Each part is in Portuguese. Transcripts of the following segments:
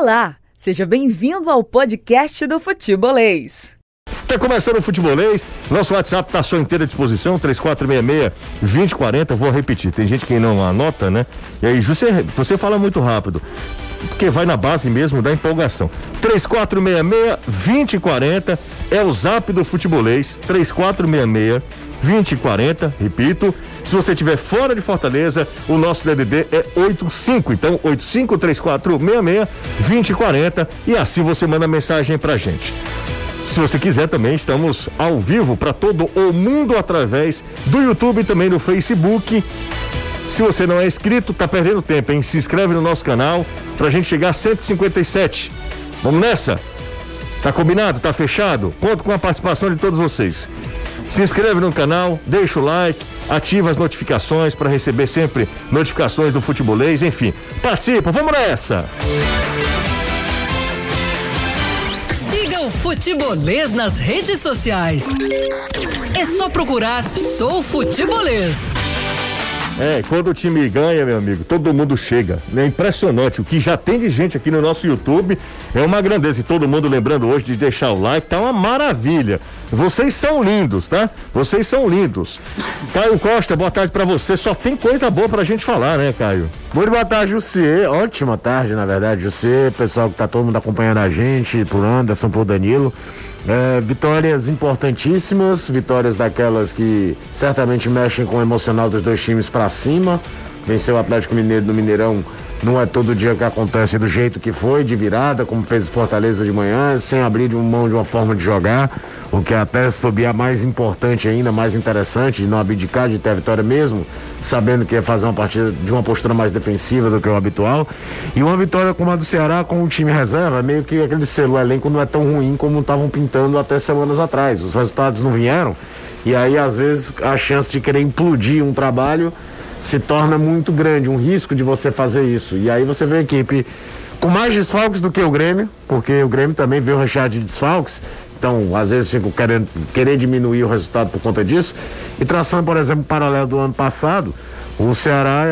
Olá, seja bem-vindo ao podcast do Futebolês. Tá começando o futebolês, nosso WhatsApp tá à sua inteira disposição, 3466-2040, vou repetir, tem gente que não anota, né? E aí, você, você fala muito rápido, porque vai na base mesmo da empolgação. 3466-2040 é o zap do futebolês, 3466-2040, repito. Se você estiver fora de Fortaleza, o nosso DDD é 85, então 853466-2040 e assim você manda mensagem pra gente. Se você quiser também, estamos ao vivo para todo o mundo através do YouTube e também do Facebook. Se você não é inscrito, tá perdendo tempo, hein? Se inscreve no nosso canal pra gente chegar a 157. Vamos nessa? Tá combinado? Tá fechado? Conto com a participação de todos vocês. Se inscreve no canal, deixa o like, ativa as notificações para receber sempre notificações do futebolês, enfim. Participa, vamos nessa! Siga o Futebolês nas redes sociais. É só procurar Sou Futebolês. É, quando o time ganha, meu amigo, todo mundo chega. É impressionante. O que já tem de gente aqui no nosso YouTube é uma grandeza. E todo mundo lembrando hoje de deixar o like, tá uma maravilha. Vocês são lindos, tá? Vocês são lindos. Caio Costa, boa tarde para você. Só tem coisa boa pra gente falar, né, Caio? Muito boa tarde, Jussier. Ótima tarde, na verdade, Jussier. Pessoal que tá todo mundo acompanhando a gente, por Anderson, por Danilo. É, vitórias importantíssimas, vitórias daquelas que certamente mexem com o emocional dos dois times para cima. Venceu o Atlético Mineiro no Mineirão não é todo dia que acontece do jeito que foi, de virada, como fez o Fortaleza de manhã, sem abrir de mão de uma forma de jogar, o que até se for mais importante ainda, mais interessante, de não abdicar de ter a vitória mesmo, sabendo que ia fazer uma partida de uma postura mais defensiva do que o habitual. E uma vitória como a do Ceará com o time reserva, meio que aquele selo, o elenco não é tão ruim como estavam pintando até semanas atrás. Os resultados não vieram, e aí às vezes a chance de querer implodir um trabalho se torna muito grande, um risco de você fazer isso. E aí você vê a equipe com mais desfalques do que o Grêmio, porque o Grêmio também veio recheado de desfalques. Então, às vezes, fico querendo querer diminuir o resultado por conta disso. E traçando, por exemplo, o paralelo do ano passado, o Ceará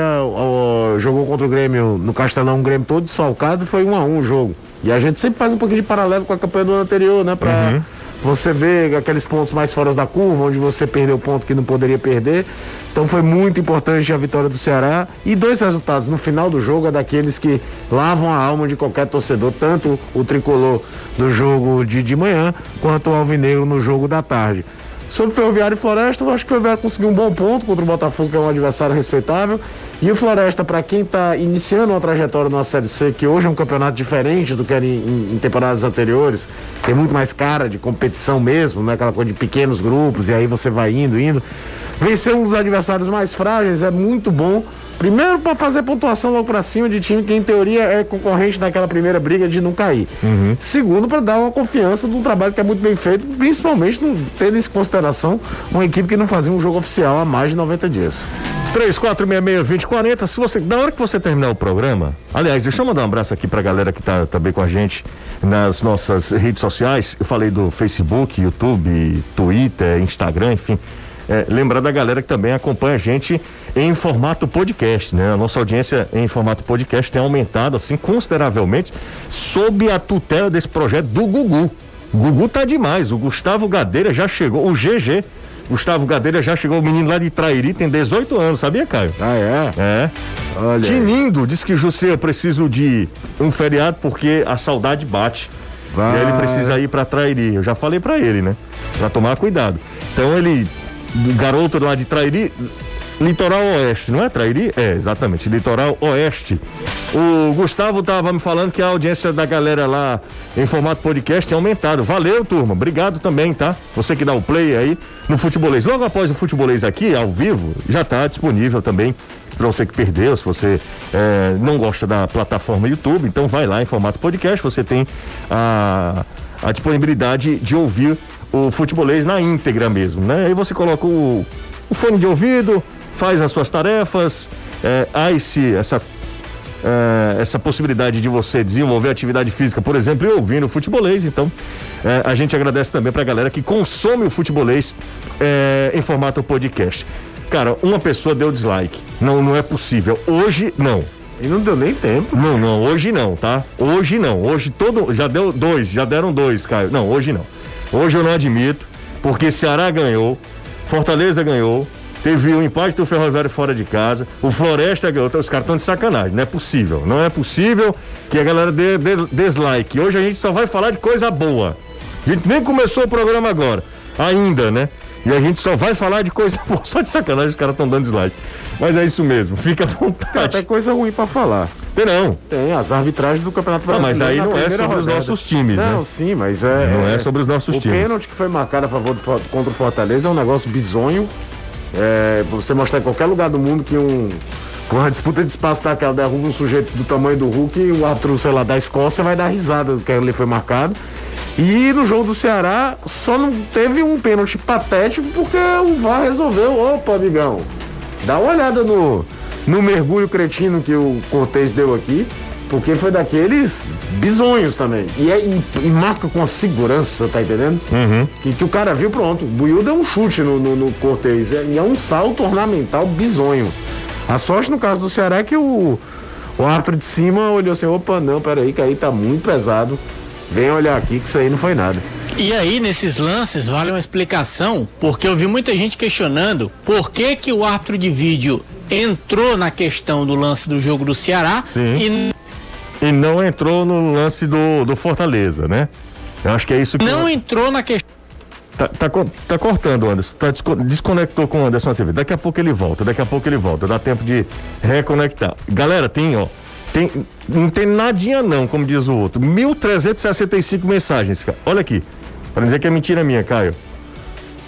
jogou contra o Grêmio no Castelão, o Grêmio todo desfalcado, foi um a um o jogo. E a gente sempre faz um pouquinho de paralelo com a campanha do ano anterior, né? Pra, uhum. Você vê aqueles pontos mais fora da curva, onde você perdeu o ponto que não poderia perder. Então foi muito importante a vitória do Ceará. E dois resultados no final do jogo é daqueles que lavam a alma de qualquer torcedor, tanto o tricolor no jogo de, de manhã, quanto o Alvinegro no jogo da tarde. Sobre Ferroviário e Floresta, eu acho que o Ferroviário conseguiu um bom ponto contra o Botafogo, que é um adversário respeitável. E o Floresta, para quem está iniciando uma trajetória na Série C, que hoje é um campeonato diferente do que era em, em, temporadas anteriores, tem muito mais cara de competição mesmo, né? aquela coisa de pequenos grupos, e aí você vai indo, indo. Vencer um dos adversários mais frágeis é muito bom Primeiro, para fazer pontuação logo para cima de time que, em teoria, é concorrente daquela primeira briga de não cair. Uhum. Segundo, para dar uma confiança de um trabalho que é muito bem feito, principalmente tendo em consideração uma equipe que não fazia um jogo oficial há mais de 90 dias. 3466-2040. Se você, na hora que você terminar o programa, aliás, deixa eu mandar um abraço aqui para a galera que está também com a gente nas nossas redes sociais. Eu falei do Facebook, YouTube, Twitter, Instagram, enfim. É, lembrar da galera que também acompanha a gente em formato podcast, né? A nossa audiência em formato podcast tem aumentado assim consideravelmente sob a tutela desse projeto do Gugu. Gugu tá demais, o Gustavo Gadeira já chegou, o GG Gustavo Gadeira já chegou, o menino lá de Trairi, tem 18 anos, sabia, Caio? Ah, é? É. Olha. Tinindo disse que José eu preciso de um feriado porque a saudade bate. Vai. E aí ele precisa ir para Trairi. Eu já falei para ele, né? Pra tomar cuidado. Então ele garoto lá de Trairi, Litoral Oeste, não é Trairi? É, exatamente, Litoral Oeste. O Gustavo estava me falando que a audiência da galera lá em formato podcast tem aumentado. Valeu, turma. Obrigado também, tá? Você que dá o play aí no Futebolês. Logo após o Futebolês aqui, ao vivo, já está disponível também para você que perdeu, se você é, não gosta da plataforma YouTube, então vai lá em formato podcast, você tem a, a disponibilidade de ouvir o futebolês na íntegra mesmo, né? Aí você coloca o, o fone de ouvido, faz as suas tarefas, é, há esse, essa, é, essa possibilidade de você desenvolver atividade física, por exemplo, e ouvindo o futebolês. Então, é, a gente agradece também para a galera que consome o futebolês é, em formato podcast. Cara, uma pessoa deu dislike. Não, não é possível. Hoje, não. E não deu nem tempo. Não, não, hoje não, tá? Hoje não. Hoje todo. Já deu dois, já deram dois, Caio. Não, hoje não. Hoje eu não admito, porque Ceará ganhou, Fortaleza ganhou, teve o empate do Ferroviário fora de casa, o Floresta ganhou. Os caras estão de sacanagem. Não é possível. Não é possível que a galera dê, dê dislike. Hoje a gente só vai falar de coisa boa. A gente nem começou o programa agora. Ainda, né? E a gente só vai falar de coisa boa. Só de sacanagem os caras estão dando dislike. Mas é isso mesmo, fica à Tem até vontade. coisa ruim pra falar. Tem não. Tem as arbitragens do Campeonato Ah, Brasileiro. mas aí não é sobre os rodada. nossos times, Não, né? sim, mas é. Não é sobre os nossos o times. pênalti que foi marcado a favor do, contra o Fortaleza é um negócio bizonho. É, você mostrar em qualquer lugar do mundo que um. Com uma disputa de espaço daquela derruba um sujeito do tamanho do Hulk e o árbitro, sei lá, da Escócia vai dar risada do que ali foi marcado. E no jogo do Ceará só não teve um pênalti patético porque o VAR resolveu. Opa, amigão, dá uma olhada no, no mergulho cretino que o Cortez deu aqui, porque foi daqueles bizonhos também. E, é, e, e marca com a segurança, tá entendendo? Que, que o cara viu, pronto. O Buiu deu um chute no, no, no Cortez. E é um salto ornamental bizonho. A sorte no caso do Ceará é que o, o árbitro de cima olhou assim: opa, não, peraí, que aí tá muito pesado. Vem olhar aqui que isso aí não foi nada. E aí, nesses lances, vale uma explicação, porque eu vi muita gente questionando por que, que o árbitro de vídeo entrou na questão do lance do jogo do Ceará Sim. e E não entrou no lance do, do Fortaleza, né? Eu acho que é isso que. não entrou na questão. Tá, tá, tá cortando, Anderson. Tá desco- desconectou com o Anderson Acevedo. Daqui a pouco ele volta, daqui a pouco ele volta. Dá tempo de reconectar. Galera, tem, ó. Tem, não tem nadinha não, como diz o outro. 1.365 mensagens, cara. Olha aqui. Pra não dizer que é mentira minha, Caio.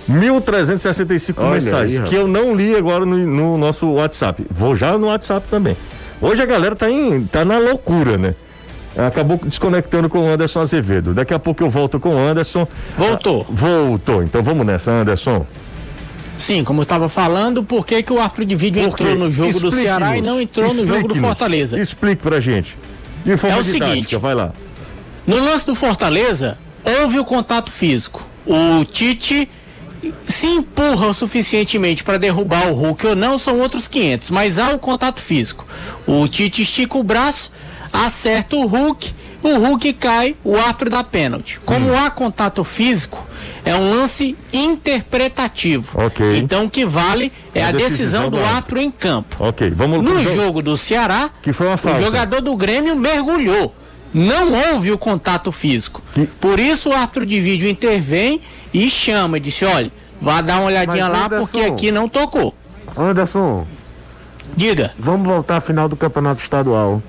1.365 Olha aí, mensagens rapaz. que eu não li agora no, no nosso WhatsApp. Vou já no WhatsApp também. Hoje a galera tá, em, tá na loucura, né? Acabou desconectando com o Anderson Azevedo. Daqui a pouco eu volto com o Anderson. Voltou. Ah, voltou. Então vamos nessa, Anderson. Sim, como eu estava falando, por que, que o árbitro de vídeo entrou no jogo do Explique-nos. Ceará e não entrou no jogo do. Fortaleza? Explique pra gente. De forma É o didática, seguinte. vai lá. No lance do Fortaleza, houve o contato físico. O Tite se empurra o suficientemente para derrubar o Hulk ou não, são outros 500, mas há o contato físico. O Tite estica o braço, acerta o Hulk, o Hulk cai, o árbitro dá pênalti. Hum. Como há contato físico, é um lance interpretativo. Ok. Então o que vale é É a a decisão, decisão do árbitro em campo. Ok, vamos No jogo do Ceará, Que foi uma falta. o jogador do Grêmio mergulhou. Não houve o contato físico. Por isso o árbitro de vídeo intervém e chama e disse: olha, vá dar uma olhadinha Mas, lá Anderson- porque aqui não tocou. Anderson, Diga. vamos voltar à final do campeonato estadual.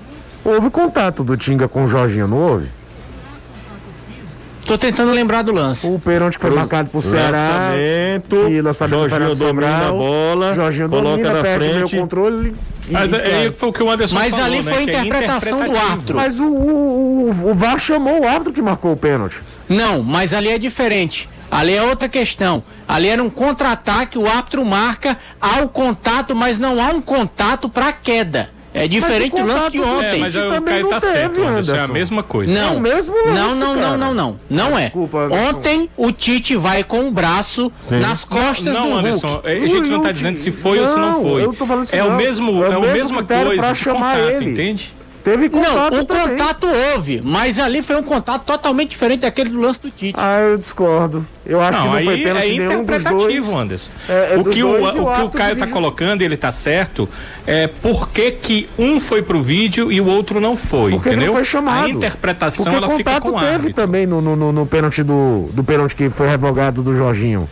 Houve contato do Tinga com o Jorginho, não houve? Tô tentando lembrar do lance. O pênalti que foi marcado pro Ceará. Lançamento. E lançamento do Jorginho domina a bola. Jorginho coloca domina, na perde frente. controle. e- Mas e é, é, foi o que o Anderson Mas falou, ali né, foi que é interpretação do interpretativo. árbitro. Mas o, o, o, o VAR chamou o árbitro que marcou o pênalti. Não, mas ali é diferente. Ali é outra questão. Ali era um contra-ataque, o árbitro marca, há o contato, mas não há um contato para queda. É diferente do lance de ontem. É, mas já o também Caio não tá teve, certo, Anderson. É a Anderson. mesma coisa. Não, É o mesmo não, lance, não, cara. não, não, não, não é. Desculpa, Anderson. Ontem o Tite vai com o braço nas costas não, do Anderson, Hulk. a gente não tá dizendo se foi ou se não Não, foi. eu tô falando assim, é o não. mesmo, É o é o mesmo mesma coisa pra de chamar contato, ele. entende? Teve Não, contato o também. contato houve, mas ali foi um contato totalmente diferente daquele do lance do Tite. Ah, eu discordo. Eu acho Não, que não foi aí pênalti é nenhum dos interpretativo, dois. Anderson. É, é o que o, o o que o árbitro Caio de tá vídeo. colocando, ele tá certo, é por que que um foi pro vídeo e o outro não foi, Porque entendeu? não foi chamado. A interpretação Porque ela fica contato com o teve árbitro. também no, no, no, no pênalti do, do pênalti que foi revogado do Jorginho.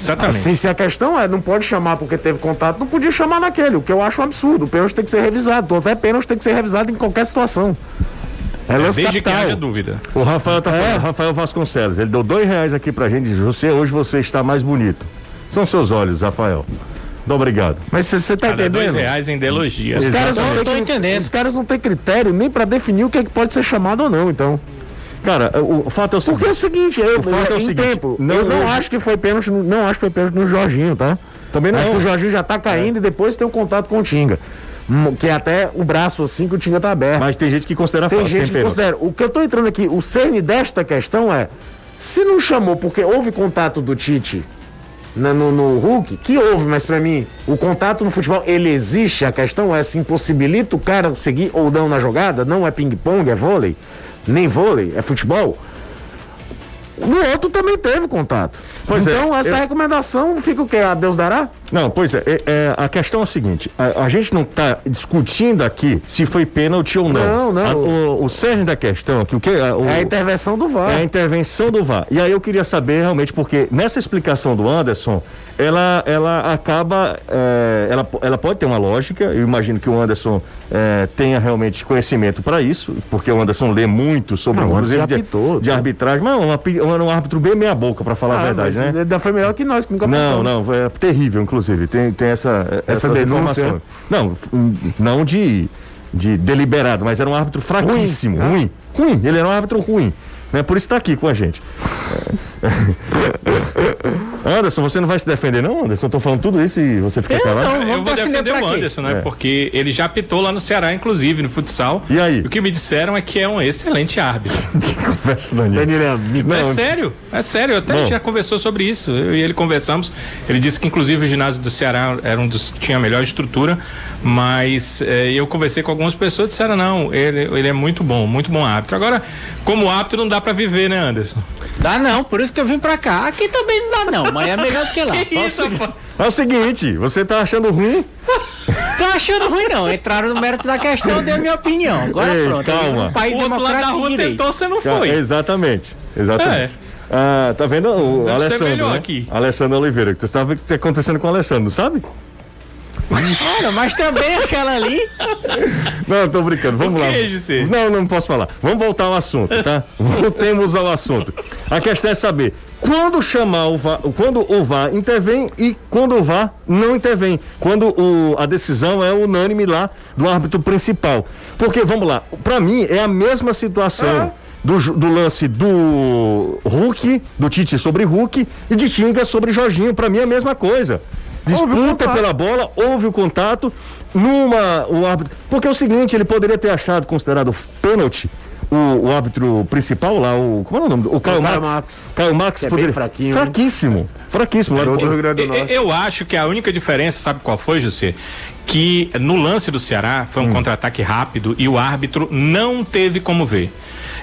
Exatamente. Assim, se a questão é, não pode chamar porque teve contato, não podia chamar naquele, o que eu acho um absurdo. O pênalti tem que ser revisado. Até pênalti tem que ser revisado em qualquer situação. É lance Desde que capital. haja dúvida. O Rafael tá É. falando, Rafael Vasconcelos, ele deu dois reais aqui pra gente e disse, você, hoje você está mais bonito. São seus olhos, Rafael. Muito obrigado. Mas você tá Cada dois entendendo? reais em elogia. Os caras, não Eu têm tô cri- entendendo. os caras não têm critério nem pra definir o que, é que pode ser chamado ou não, então. Cara, o, fato é o seguinte. Porque é o seguinte, eu, O fato é o em seguinte, tempo, não eu não houve- acho que foi pênalti, no- não acho que foi pênalti no Jorginho, tá? Também não. Acho que o Jorginho já tá caindo e depois tem um contato com o Tinga. Hum, Que é até o braço assim que o Tinga tá aberto. Mas tem gente que considera Tem gente que pênalti. considera. O que eu tô entrando aqui, o cerne desta questão é: se não chamou porque houve contato do Tite na- no, no Hulk, que houve, mas pra mim, o contato no futebol, ele existe, a questão é se impossibilita o cara seguir ou não na jogada, não é ping-pong, é vôlei, nem vôlei, é futebol. No outro também teve contato. Pois é, então, essa eu- recomendação fica o quê? A Deus dará? Não, pois é, é, é, a questão é a seguinte, a, a gente não está discutindo aqui se foi pênalti ou não. Não, não. A- o, o cerne da questão aqui, o que a- o- É a intervenção do VAR. é a intervenção do VAR. E aí eu queria saber realmente, porque nessa explicação do Anderson, ela, ela acaba. é, ela, ela pode ter uma lógica, eu imagino que o Anderson é, tenha realmente conhecimento para isso, porque o Anderson lê muito sobre Não, o Anderson de, apitou, de tá? arbitragem, mas um, api- um, um árbitro bem meia boca, para falar a verdade, né? ainda foi melhor que nós, que nunca Não, não, é terrível, inclusive. Tem, tem essa, essas denúncia? informações. Não, não de, de deliberado, mas era um árbitro fraquíssimo, Ruim, ruim. Ruim, ele era um árbitro ruim. Né? Por isso está aqui com a gente. É. Anderson, você não vai se defender, não, Anderson? Eu tô falando tudo isso e você fica Eu calado. não. Eu vou defender o? Anderson, né? É. Porque ele já apitou lá no Ceará, inclusive, no futsal. E aí? O que me disseram é que é um excelente árbitro. Que conversa, Daniel. Danilo é amigo. é sério, é sério. Até Bom. já conversou sobre isso. Eu e ele conversamos. Ele disse que, inclusive, o ginásio do Ceará era um dos que tinha a melhor estrutura. Mas eh, eu conversei com algumas pessoas e disseram: não, ele, ele é muito bom, muito bom árbitro. Agora, como árbitro, não dá pra viver, né, Anderson? Dá não, por isso que eu vim pra cá. Aqui também não dá não, mas é melhor do que lá. Que isso, rapaz? É o seguinte, você tá achando ruim? Tô achando ruim não, entraram no mérito da questão, dei a minha opinião. Agora Ei, pronto, calma. num país O outro lado da rua direito. tentou, você não foi. exatamente, exatamente. É. Ah, tá vendo o Deve ser Alessandro, melhor né? aqui. Alessandro Oliveira, que você sabe o que tá acontecendo com o Alessandro, não sabe? Cara, mas também aquela ali. Não, tô brincando. Vamos O lá. José? Não, não posso falar. Vamos voltar ao assunto, tá? Voltemos ao assunto. A questão é saber quando chamar o VAR, quando o VAR intervém e quando o VAR não intervém. Quando o, a decisão é unânime lá do árbitro principal. Porque, vamos lá, pra mim é a mesma situação. Do, ju- do lance do Hulk, do Tite sobre Hulk e de Tinga sobre Jorginho. Pra mim é a mesma coisa. Disputa pela bola, houve o contato, numa. O árbitro. Porque é o seguinte, ele poderia ter achado considerado pênalti o, o árbitro principal lá, o. Como é o nome? do- O Caio Caio Max. Max. Caio Max Que é poderia. fraquinho, hein? Fraquíssimo. Fraquíssimo. Lá Do do- Rio Grande do Eu, eu acho que a única diferença, sabe qual foi, José? Que no lance do Ceará foi um contra-ataque rápido e o árbitro não teve como ver.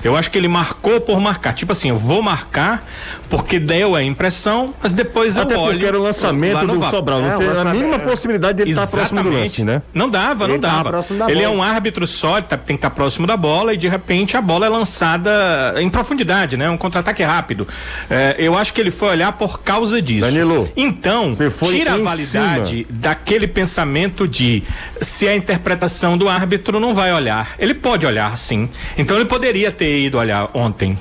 Eu acho que ele marcou por marcar. Tipo assim, eu vou marcar porque deu a impressão, mas depois Até eu olho. porque era o lançamento do. Sobral. Não É, tem a mínima possibilidade de ele estar próximo do lance, né? Não dava, não Ele tava dava. Ele é um árbitro só, ele tá- tem que estar próximo da bola e de repente a bola é lançada em profundidade, né? Um contra-ataque rápido. É, eu acho que ele foi olhar por causa disso. Danilo, então, tira a validade daquele pensamento de se a interpretação do árbitro não vai olhar. Ele pode olhar, sim. Então ele poderia ter ido olhar ontem.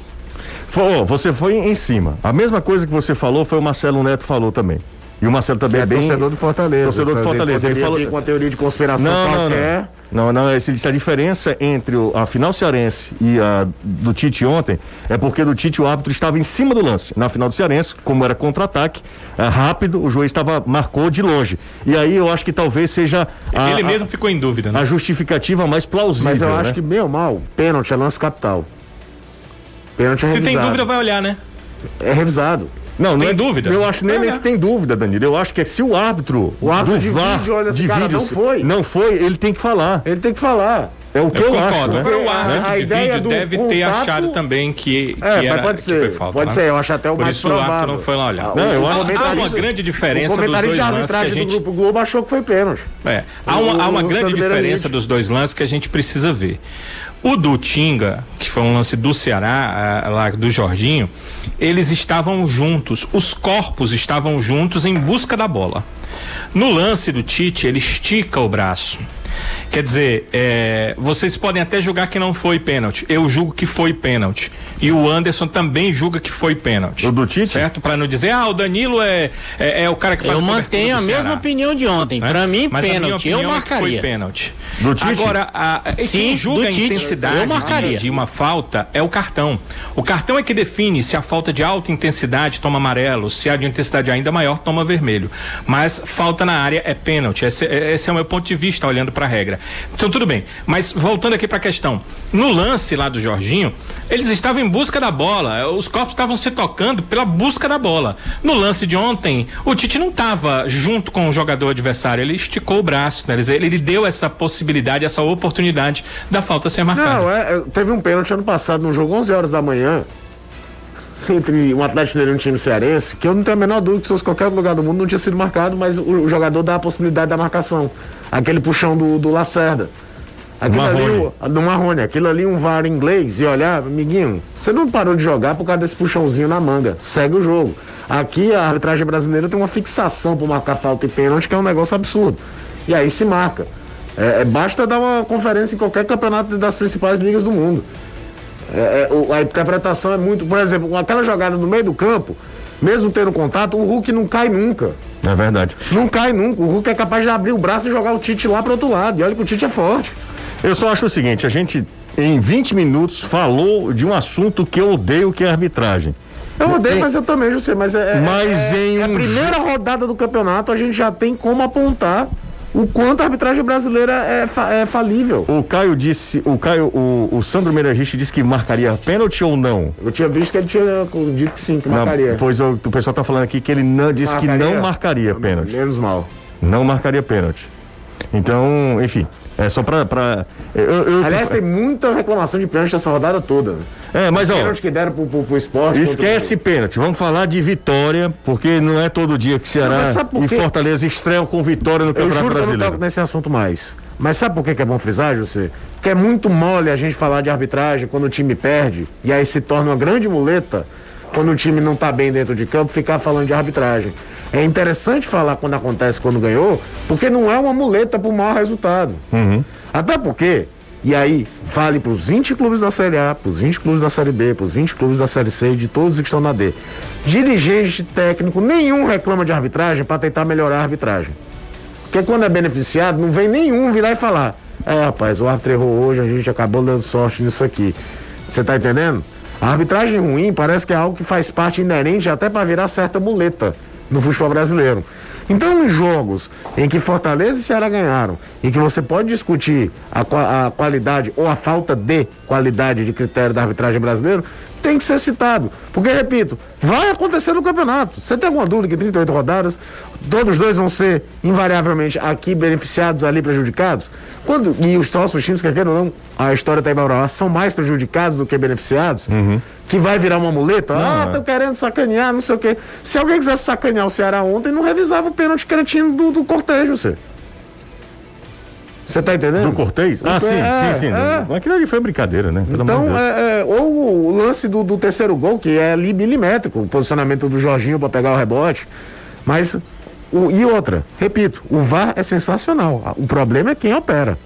Foi- você foi em cima. A mesma coisa que você falou foi o Marcelo Neto falou também. E o Marcelo também é, É bem. torcedor do Fortaleza. Torcedor do Então, Fortaleza. Ele poderia falou. com uma teoria de conspiração Não, não, qualquer. não. Não, não, esse- esse- a diferença entre a final cearense e a do Tite ontem é porque do Tite o árbitro estava em cima do lance. Na final do cearense, como era contra-ataque, é, rápido, o juiz estava marcou de longe. E aí eu acho que talvez seja a, ele a- mesmo ficou em dúvida, né? a justificativa mais plausível. Mas eu né? acho que, bem ou mal, pênalti é lance capital. Pênalti é Se tem revisado. dúvida, vai olhar, né? É revisado. Não, não Tem é- dúvida? Eu acho nem, É. nem que tem dúvida, Danilo. Eu acho que é se o árbitro, O árbitro do de VAR, olha vídeo, não foi. Não foi, ele tem que falar. Ele tem que falar. É o que eu, Eu acho. concordo. né? Agora o Porque a- árbitro a de ideia vídeo do deve ter contato- achado também que, que É, era, pode que ser. foi falta. pode né? ser, eu acho até o Por mais isso o árbitro provável. não foi lá olhar. Ah, Não, eu o acho- Há uma grande diferença dos dois lances que a gente do Grupo Globo achou que foi pênalti. É, há uma, há uma O grande diferença dos dois lances que a gente precisa ver. O do Tinga, que foi um lance do Ceará, ah, lá do Jorginho, eles estavam juntos, os corpos estavam juntos em busca da bola. No lance do Tite, ele estica o braço. Quer dizer, é, vocês podem até julgar que não foi pênalti. Eu julgo que foi pênalti. E o Anderson também julga que foi pênalti. O do Tite? Certo? Pra não dizer, ah, o Danilo é, é, é o cara que faz Eu mantenho a mesma Ceará. opinião de ontem. né? Pra mim, Mas pênalti. Eu é que Foi marcaria. pênalti. Do Tite? Agora, a, a- quem Sim, julga do a Tite. intensidade Eu marcaria. de, de uma falta é o cartão. O cartão é que define se a falta de alta intensidade toma amarelo, se a de intensidade ainda maior toma vermelho. Mas falta na área é pênalti. Esse, esse é o meu ponto de vista olhando para a regra. Então tudo bem. Mas voltando aqui para a questão, no lance lá do Jorginho, eles estavam em busca da bola. Os corpos estavam se tocando pela busca da bola. No lance de ontem, o Tite não estava junto com o jogador adversário. Ele esticou o braço, né? ele, ele deu essa possibilidade, essa oportunidade da falta ser marcada. Não, é, teve um pênalti ano passado no jogo 11 horas da manhã entre um Atlético Mineiro e um time cearense, que eu não tenho a menor dúvida que se fosse qualquer lugar do mundo não tinha sido marcado, mas o, jogador dá a possibilidade da marcação. Aquele puxão do, do Lacerda. Aquilo Marrone. ali, do Marrone, aquilo ali um VAR inglês e olhar, amiguinho, você não parou de jogar por causa desse puxãozinho na manga. Segue o jogo. Aqui a arbitragem brasileira tem uma fixação por marcar falta e pênalti, que é um negócio absurdo. E aí se marca. É, é, basta dar uma conferência em qualquer campeonato das principais ligas do mundo. É, é, a interpretação é muito. Por exemplo, aquela jogada no meio do campo, mesmo tendo contato, o Hulk não cai nunca. É verdade. Não cai nunca. O Hulk é capaz de abrir o braço e jogar o Tite lá pro outro lado. E olha que o Tite é forte. Eu só acho o seguinte, a gente em 20 minutos falou de um assunto que eu odeio, que é a arbitragem. Eu odeio, mas eu também, José. Mas é, é- Mas é, em é a primeira rodada do campeonato, a gente já tem como apontar o quanto a arbitragem brasileira é, fa- é falível. O Caio disse, o Caio, o, o Sandro Meiragiste disse que marcaria pênalti ou não? Eu tinha visto que ele tinha dito que sim, que Não, marcaria. pois o, o pessoal tá falando aqui que ele não disse que Marcaria? não marcaria pênalti. Menos mal. Não marcaria pênalti. Então, enfim, é só pra. pra eu, eu- Aliás, tem muita reclamação de pênalti essa rodada toda. É, mas ó. Pênalti que deram pro, pro, pro esporte. Esquece pênalti, vamos falar de vitória, porque não é todo dia que Não, Ceará por e? Fortaleza estreiam com vitória no Eu Campeonato juro que eu não Brasileiro. toco nesse assunto mais. Mas sabe por que que é bom frisar, José? Porque é muito mole a gente falar de arbitragem quando o time perde, e aí se torna uma grande muleta quando o time não tá bem dentro de campo, ficar falando de arbitragem. É interessante falar quando acontece quando ganhou, porque não é uma muleta pro mau resultado. Até porque, e aí, vale pros 20 clubes da Série A, pros 20 clubes da Série B, pros 20 clubes da Série C e de todos os que estão na D. Dirigente técnico nenhum reclama de arbitragem para tentar melhorar a arbitragem. Porque quando é beneficiado, não vem nenhum virar e falar: É, rapaz, o árbitro errou hoje, a gente acabou dando sorte nisso aqui. Você tá entendendo? A arbitragem ruim parece que é algo que faz parte inerente até para virar certa muleta no futebol brasileiro. Então, em jogos em que Fortaleza e Ceará ganharam, em que você pode discutir a, a qualidade ou a falta de qualidade de critério da arbitragem brasileira, tem que ser citado. Porque, repito, vai acontecer no campeonato. Você tem alguma dúvida que 38 rodadas, todos os dois vão ser invariavelmente aqui beneficiados, ali prejudicados? Quando, e os nossos times, quer queira ou não, a história está aí pra provar, são mais prejudicados do que beneficiados, que vai virar uma muleta? ah, é. estão querendo sacanear, não sei o quê. Se alguém quisesse sacanear o Ceará ontem, não revisava o pênalti cretino do, do cortejo, você. Você tá entendendo? Do Cortez? Ah, sim, É, sim, sim. é. Aquilo ali foi brincadeira, né? Pelo Então, é, é, ou o lance do, do terceiro gol, que é ali milimétrico, o posicionamento do Jorginho para pegar o rebote. Mas, o- e outra, repito, o VAR é sensacional. O problema é quem opera.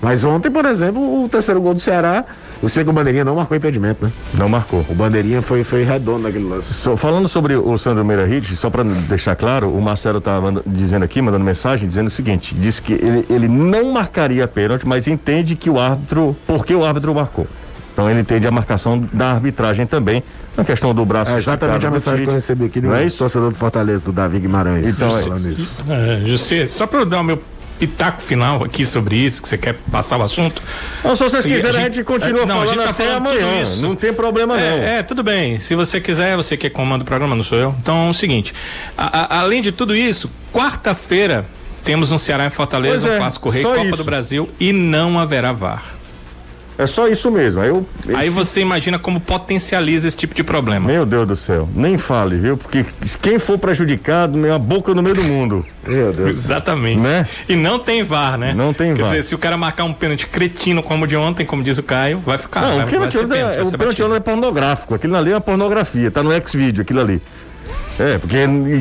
Mas ontem, por exemplo, o terceiro gol do Ceará, o que o Bandeirinha não marcou impedimento, né? Não marcou. O Bandeirinha foi, foi redondo naquele lance. Só- falando sobre o Sandro Meira Hit, só para deixar claro, o Marcelo tá manda- dizendo aqui, mandando mensagem, dizendo o seguinte: diz que ele, ele não marcaria pênalti, mas entende que o árbitro. Por que o árbitro marcou? Então ele entende a marcação da arbitragem também, na questão do braço. É exatamente a mensagem que eu recebi aqui do Não é isso? torcedor do Fortaleza, do Davi Guimarães. Então, é falando isso. isso. É, José, só para eu dar o meu pitaco final aqui sobre isso, que você quer passar o assunto. Não, se vocês quiserem, a a gente gente- continua Não, a falando gente tá até falando amanhã. isso. Não tem problema, não. É, é, tudo bem. Se você quiser, você que comanda o programa, não sou eu. Então é o seguinte: a- a- além de tudo isso, quarta-feira temos um Ceará em Fortaleza, Pois é, um Clássico Rei, Copa isso. do Brasil e não haverá VAR. É só isso mesmo. Aí, eu, Aí esse- você imagina como potencializa esse tipo de problema. Meu Deus do céu, nem fale, viu? Porque quem for prejudicado, minha boca no meio do mundo. Meu Deus. Exatamente. Né? E não tem VAR, né? Não tem Quer VAR. dizer, se o cara marcar um pênalti cretino como o de ontem, como diz o Caio, vai ficar. Não, vai, o vai pênalti ser ontem é, pênalti, vai o pênalti é pornográfico. Aquilo ali é uma pornografia, tá no X-Video, aquilo ali. É, porque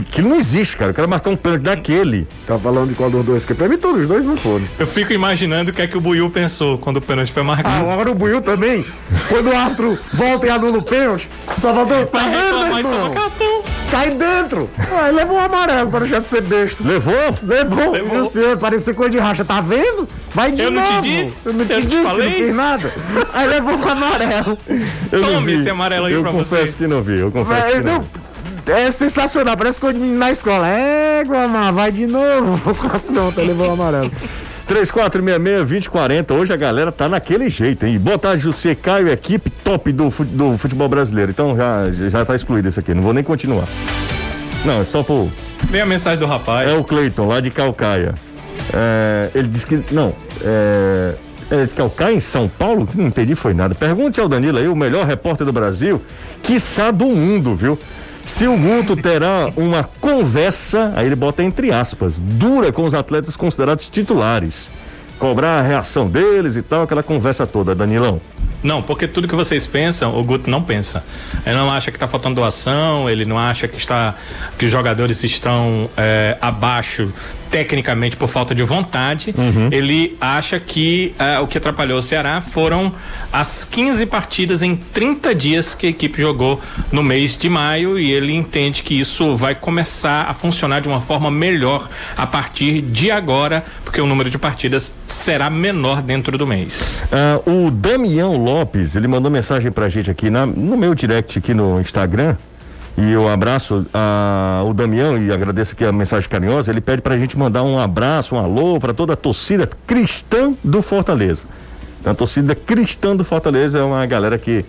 aquilo não existe, cara. Eu quero marcar um pênalti daquele. Tá falando de qual dos dois? Que pra mim todos os dois não foram. Eu fico imaginando o que é que o Buiu pensou quando o pênalti foi Ah, marcado. agora o Buiu também. Quando o árbitro volta e anula o pênalti, só faltou. Tá Vai vendo, meu irmão? cartão. Cai dentro. Ah, levou um amarelo para deixar de ser besta. Levou? Levou, Levou. viu, senhor? Parecia coisa de racha, tá vendo? Vai de Eu não te novo. disse? Eu não te Eu te disse, falei? não fiz nada. Aí levou um amarelo. Eu não Tome esse amarelo aí eu pra confesso você. que não vi, eu confesso Vai, que não. não, é sensacional, parece coisa de menino na escola. É, Guamar, vai de novo. Pronto, levou o amarelo. 3466-2040. Hoje a galera tá naquele jeito, hein? Boa tarde, José Caio, equipe top do, do futebol brasileiro. Então já, já tá excluído isso aqui, não vou nem continuar. Não, é só por. Vem a mensagem do rapaz. É o Cleiton, lá de Calcaia. É, ele disse que. Não, é. É Calcaia, em São Paulo? Não entendi, foi nada. Pergunte ao Danilo aí, o melhor repórter do Brasil, quiçá do mundo, viu? Se o Guto terá uma conversa, aí ele bota entre aspas, dura com os atletas considerados titulares. Cobrar a reação deles e tal, aquela conversa toda, Danilão. Não, porque tudo que vocês pensam, o Guto não pensa. Ele não acha que está faltando doação, ele não acha que está que os jogadores estão é, abaixo tecnicamente por falta de vontade. Uhum. Ele acha que uh, o que atrapalhou o Ceará foram as 15 partidas em 30 dias que a equipe jogou no mês de maio e ele entende que isso vai começar a funcionar de uma forma melhor a partir de agora, porque o número de partidas será menor dentro do mês. Uh, o Damião Lopes, ele mandou mensagem pra gente aqui na, no meu direct aqui no Instagram. E eu abraço a, o Damião e agradeço aqui a mensagem carinhosa. Ele pede para a gente mandar um abraço, um alô para toda a torcida cristã do Fortaleza. Então, a torcida cristã do Fortaleza é uma galera que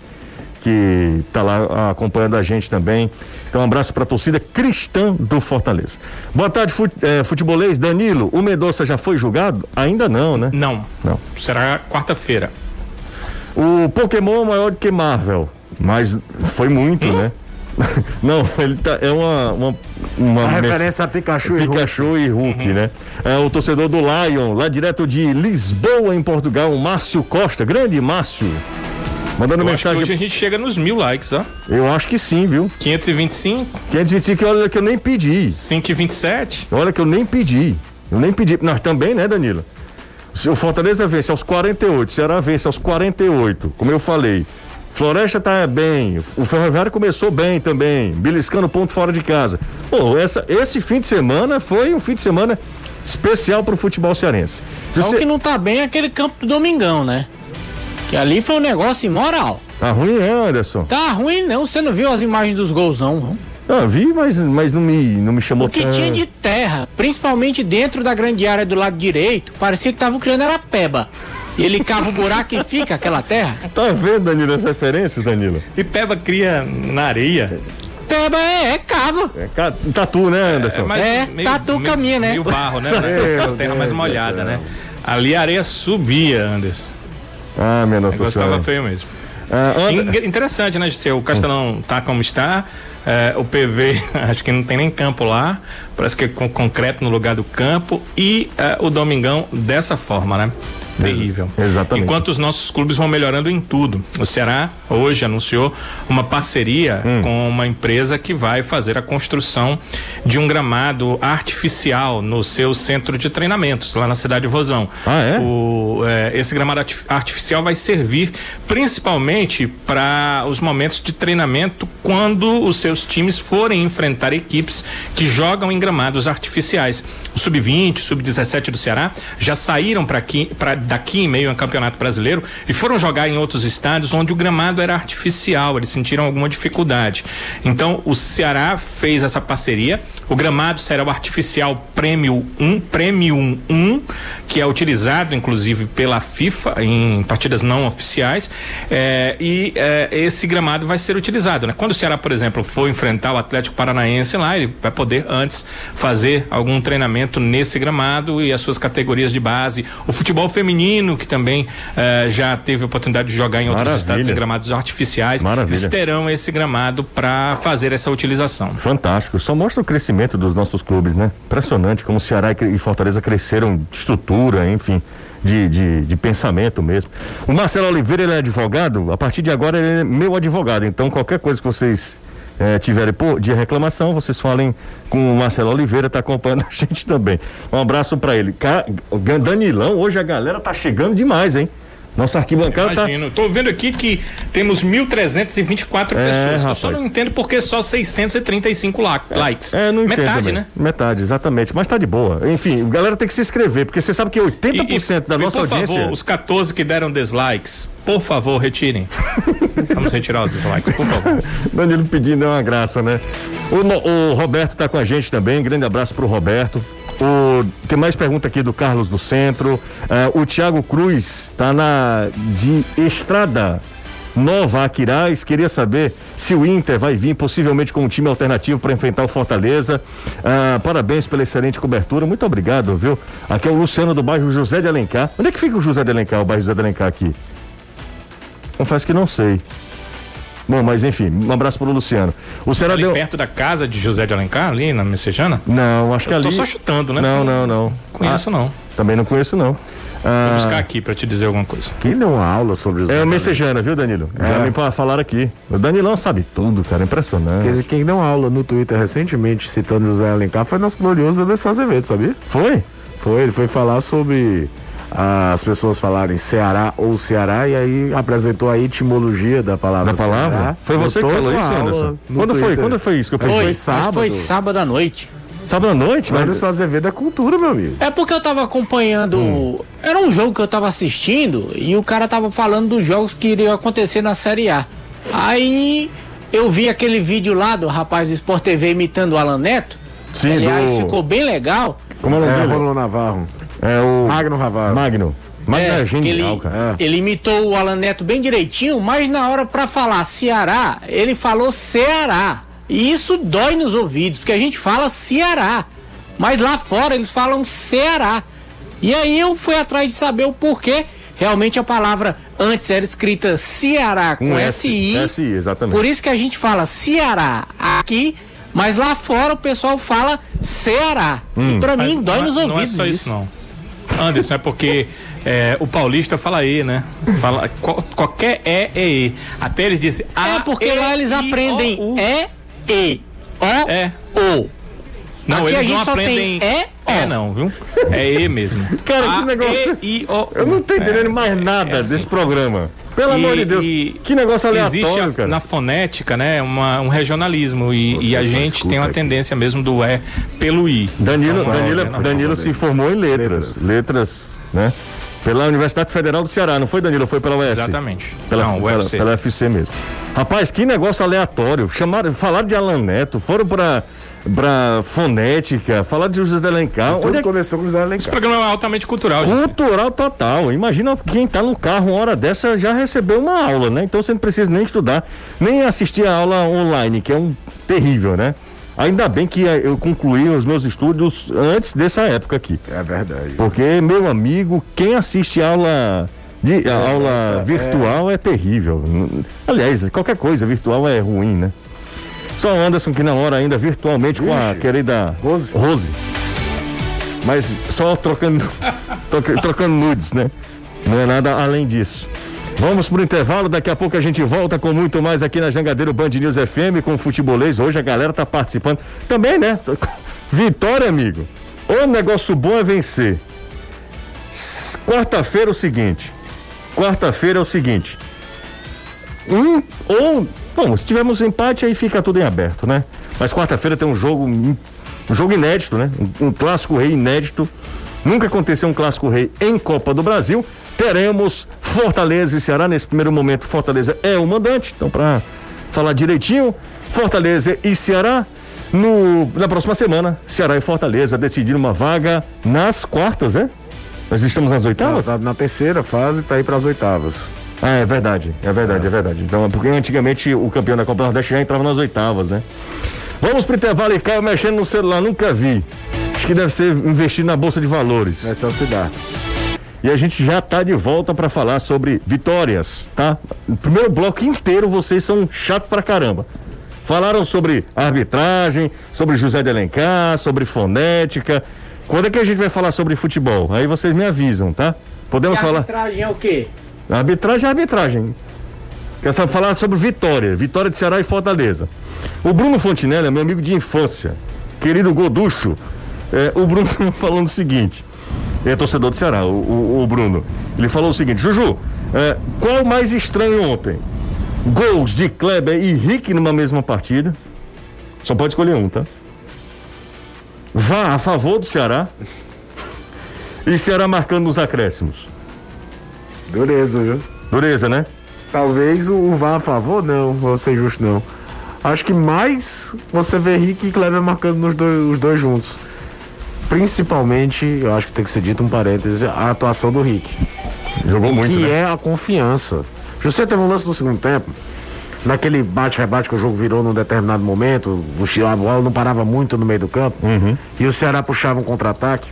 que está lá acompanhando a gente também. Então, um abraço para a torcida cristã do Fortaleza. Boa tarde, fut, é, futebolês. Danilo, o Medoça já foi julgado? Ainda não, né? Não. Não. Será quarta-feira. O Pokémon é maior do que Marvel, mas foi muito, hum? né? Não, ele tá, é uma. uma, uma referência a Pikachu, Pikachu e Hulk, e Hulk uhum. né? É o torcedor do Lion, lá direto de Lisboa, em Portugal, o Márcio Costa. Grande Márcio. Mandando eu mensagem. hoje a gente chega nos mil likes, ó. Eu acho que sim, viu? 525? 525, olha que eu nem pedi. 527? Olha que eu nem pedi. Eu nem pedi. Nós também, né, Danilo? Se o Fortaleza vence aos 48, o Ceará vence aos 48, como eu falei. Floresta tá bem, o Ferroviário começou bem também, beliscando ponto fora de casa. Pô, essa, esse fim de semana foi um fim de semana especial pro futebol cearense. Só você... que não tá bem é aquele campo do Domingão, né? Que ali foi um negócio imoral. Tá ruim, é, Anderson? Tá ruim não, você não viu as imagens dos gols não, não? Ah, vi, mas, mas não, me, não me chamou O que tinha de terra, principalmente dentro da grande área do lado direito, parecia que estavam criando era peba. E ele cava o buraco e fica aquela terra. Tá vendo, Danilo, as referências, Danilo? E peba cria na areia. Peba é, é cava. É, tatu, né, Anderson? É, é meio, tatu meio, caminha, né? E o barro, né? a terra mais molhada, né? Ali a areia subia, Anderson. Ah, minha nossa Gostava feio mesmo. Ah, Interessante, né, Gisele? O Castelão tá como está. É, o PV, acho que não tem nem campo lá. Parece que é com concreto no lugar do campo. E é, o Domingão dessa forma, né? terrível. Exatamente. Enquanto os nossos clubes vão melhorando em tudo. O Ceará hoje anunciou uma parceria hum. com uma empresa que vai fazer a construção de um gramado artificial no seu centro de treinamentos, lá na cidade de Vozão. Ah, é? O, é, esse gramado artificial vai servir principalmente para os momentos de treinamento quando os seus times forem enfrentar equipes que jogam em gramados artificiais. O sub-20, o sub-17 do Ceará já saíram para aqui, para daqui em meio ao Campeonato Brasileiro e foram jogar em outros estádios onde o gramado era artificial, eles sentiram alguma dificuldade. Então, o Ceará fez essa parceria. O gramado será o artificial Premium 1, Premium 1, que é utilizado inclusive pela FIFA em partidas não oficiais. É, e é, esse gramado vai ser utilizado. Né? Quando o Ceará, por exemplo, for enfrentar o Atlético Paranaense lá, ele vai poder antes fazer algum treinamento nesse gramado e as suas categorias de base. O futebol feminino que também eh, já teve a oportunidade de jogar em outros Maravilha. estados em gramados artificiais. Maravilha. Eles terão esse gramado para fazer essa utilização. Fantástico. Só mostra o crescimento dos nossos clubes, né? Impressionante como Ceará e Fortaleza cresceram de estrutura, enfim. De, de, de, pensamento mesmo. O Marcelo Oliveira, ele é advogado, a partir de agora ele é meu advogado, então qualquer coisa que vocês é, tiverem por, de reclamação, vocês falem com o Marcelo Oliveira, tá acompanhando a gente também. Um abraço para ele. Danilão, hoje a galera tá chegando demais, hein? Nossa arquibancada tá Imagino. tá. Tô vendo aqui que temos 1.324 é, pessoas. Rapaz. Eu só não entendo porque só 635 la é, likes. É, não entendo. Metade, também. né? Metade, exatamente. Mas tá de boa. Enfim, a galera tem que se inscrever, porque você sabe que 80% e, e, da nossa por audiência. Por favor, os 14 que deram dislikes, por favor, retirem. Vamos retirar os dislikes, por favor. Danilo pedindo é uma graça, né? O, o Roberto tá com a gente também. Grande abraço pro Roberto. O, tem mais pergunta aqui do Carlos do Centro. É, o Thiago Cruz tá na de Estrada Nova Aquiraz. Queria saber se o Inter vai vir possivelmente com um time alternativo para enfrentar o Fortaleza. Ah, parabéns pela excelente cobertura. Muito obrigado, viu? Aqui é o Luciano do bairro José de Alencar. Onde é que fica o José de Alencar, o bairro José de Alencar aqui? Confesso que não sei. Bom, mas enfim, um abraço pro Luciano. O Ceará Ali deu. perto da casa de José de Alencar, ali na Messejana? Não, acho que Eu ali. tô só chutando, né? Não, não, não. Conheço não. Ah, também não conheço, não. Vou Ah, buscar aqui pra te dizer alguma coisa. Quem deu uma aula sobre os é o Messejana, viu, Danilo? Já me falaram aqui. O Danilão sabe tudo, cara. Impressionante. Quem, quem deu uma aula no Twitter recentemente, citando José Alencar, foi nosso glorioso Anderson Azevedo, sabia? Foi? Foi, ele foi falar sobre as pessoas falarem Ceará ou Ceará e aí apresentou a etimologia da palavra Da palavra? Ceará. Foi você que falou isso, Anderson? Quando foi? Twitter. Quando foi isso que eu Foi? Foi, sábado. Foi sábado à noite. Sábado à noite, Mas. Anderson Azevedo é cultura, meu amigo. É porque eu tava acompanhando. Hum. Era um jogo que eu tava assistindo e o cara tava falando dos jogos que iriam acontecer na Série A. Aí eu vi aquele vídeo lá do rapaz do Sport TV imitando o Alan Neto. Sim, Aliás, do- ficou bem legal. Como é o nome É, Navarro. É o. Magno Navarro. Magno. Magno é, que genial, ele, cara. ele imitou o Alan Neto bem direitinho, mas na hora pra falar Ceará, ele falou Ceará. E isso dói nos ouvidos, porque a gente fala Ceará. Mas lá fora eles falam Ceará. E aí eu fui atrás de saber o porquê. Realmente a palavra antes era escrita Ceará com Com S, SI. SI, exatamente. Por isso que a gente fala Ceará aqui, mas lá fora o pessoal fala Ceará. Hum. E pra mim Mas dói é- nos ouvidos. Não é só isso, não. Anderson, é porque é, o paulista fala E, né? Fala, qual- qualquer E é E. Até eles dizem A, É porque E, lá eles I, aprendem O. E, E, O, É. O. Não, Aqui a eles gente não só aprendem. tem E, O. É, não, viu? É E mesmo. Cara, que A, negócio- E, I, O, Eu não tô entendendo mais é nada assim. desse programa. Pelo E- amor de Deus. e que negócio aleatório, Existe a- cara. na fonética, né, uma, um regionalismo e, e a gente escuta tem uma aqui. tendência mesmo do E pelo I. Danilo, Não, Danilo, não, não, Danilo não, se formou em letras. Letras, né? Pela Universidade Federal do Ceará, não foi, Danilo? Foi pela UES? Exatamente. Pela, não, o pela, UFC. pela UFC mesmo. Rapaz, que negócio aleatório. Chamaram, falaram de Alan Neto, foram pra, pra fonética, falaram de José Alencar. Tudo Onde é começou com o José Esse Alencar. programa é altamente cultural, gente. Cultural total. Imagina quem tá no carro uma hora dessa já recebeu uma aula, né? Então você não precisa nem estudar, nem assistir a aula online, que é um terrível, né? Ainda bem que eh, eu concluí os meus estudos antes dessa época aqui. É verdade. Porque, meu amigo, quem assiste aula de a aula virtual é terrível. Aliás, qualquer coisa virtual é ruim, né? Só o Anderson que namora ainda virtualmente com a querida Rose. Rose. Mas só trocando, troca- trocando nudes, né? Não é nada além disso. Vamos pro intervalo, daqui a pouco a gente volta com muito mais aqui na Jangadeiro Band News FM com o futebolês. Hoje a galera tá participando. Também, né? Vitória, amigo. O negócio bom é vencer. Quarta-feira é o seguinte. Quarta-feira é o seguinte. Um ou. Bom, se tivermos empate, aí fica tudo em aberto, né? Mas quarta-feira tem um jogo. Um jogo inédito, né? Um, um clássico rei inédito. Nunca aconteceu um clássico rei em Copa do Brasil. Teremos Fortaleza e Ceará. Nesse primeiro momento, Fortaleza é o mandante. Então, para falar direitinho, Fortaleza e Ceará. No, na próxima semana, Ceará e Fortaleza decidindo uma vaga nas quartas, né? Nós estamos nas oitavas? Tá na terceira fase para ir para as oitavas. Ah, é verdade, é verdade, é, verdade. Então, é porque antigamente o campeão da Copa do Nordeste já entrava nas oitavas, né? Vamos pro intervalo e Caio mexendo no celular, nunca vi. Acho que deve ser investir na Bolsa de Valores. Vai ser o Cidar. E a gente já tá de volta para falar sobre vitórias, tá? No primeiro bloco inteiro vocês são chato pra caramba. Falaram sobre arbitragem, sobre José de Alencar, sobre fonética. Quando é que a gente vai falar sobre futebol? Aí vocês me avisam, tá? Podemos falar. arbitragem é o quê? Arbitragem é arbitragem. Quer saber falar sobre vitória, vitória de Ceará e Fortaleza. O Bruno Fontinelli é meu amigo de infância, querido Goducho. É, o Bruno falando o seguinte: é torcedor do Ceará, o, o- Bruno. Ele falou o seguinte: Juju, é, qual mais estranho ontem? Gols de Kleber e Rick numa mesma partida. Só pode escolher um, tá? Vá a favor do Ceará. E Ceará marcando nos acréscimos. Dureza, viu? Dureza, né? Talvez o vá a favor, não, vou ser justo, não. Acho que mais você vê Rick e Kleber marcando nos dois, os dois juntos. principalmente, eu acho que tem que ser dito um parêntese, a atuação do Rick. Jogou muito, que né? é a confiança. José teve um lance no segundo tempo, naquele bate-rebate que o jogo virou num determinado momento, o a bola não parava muito no meio do campo, e o Ceará puxava um contra-ataque.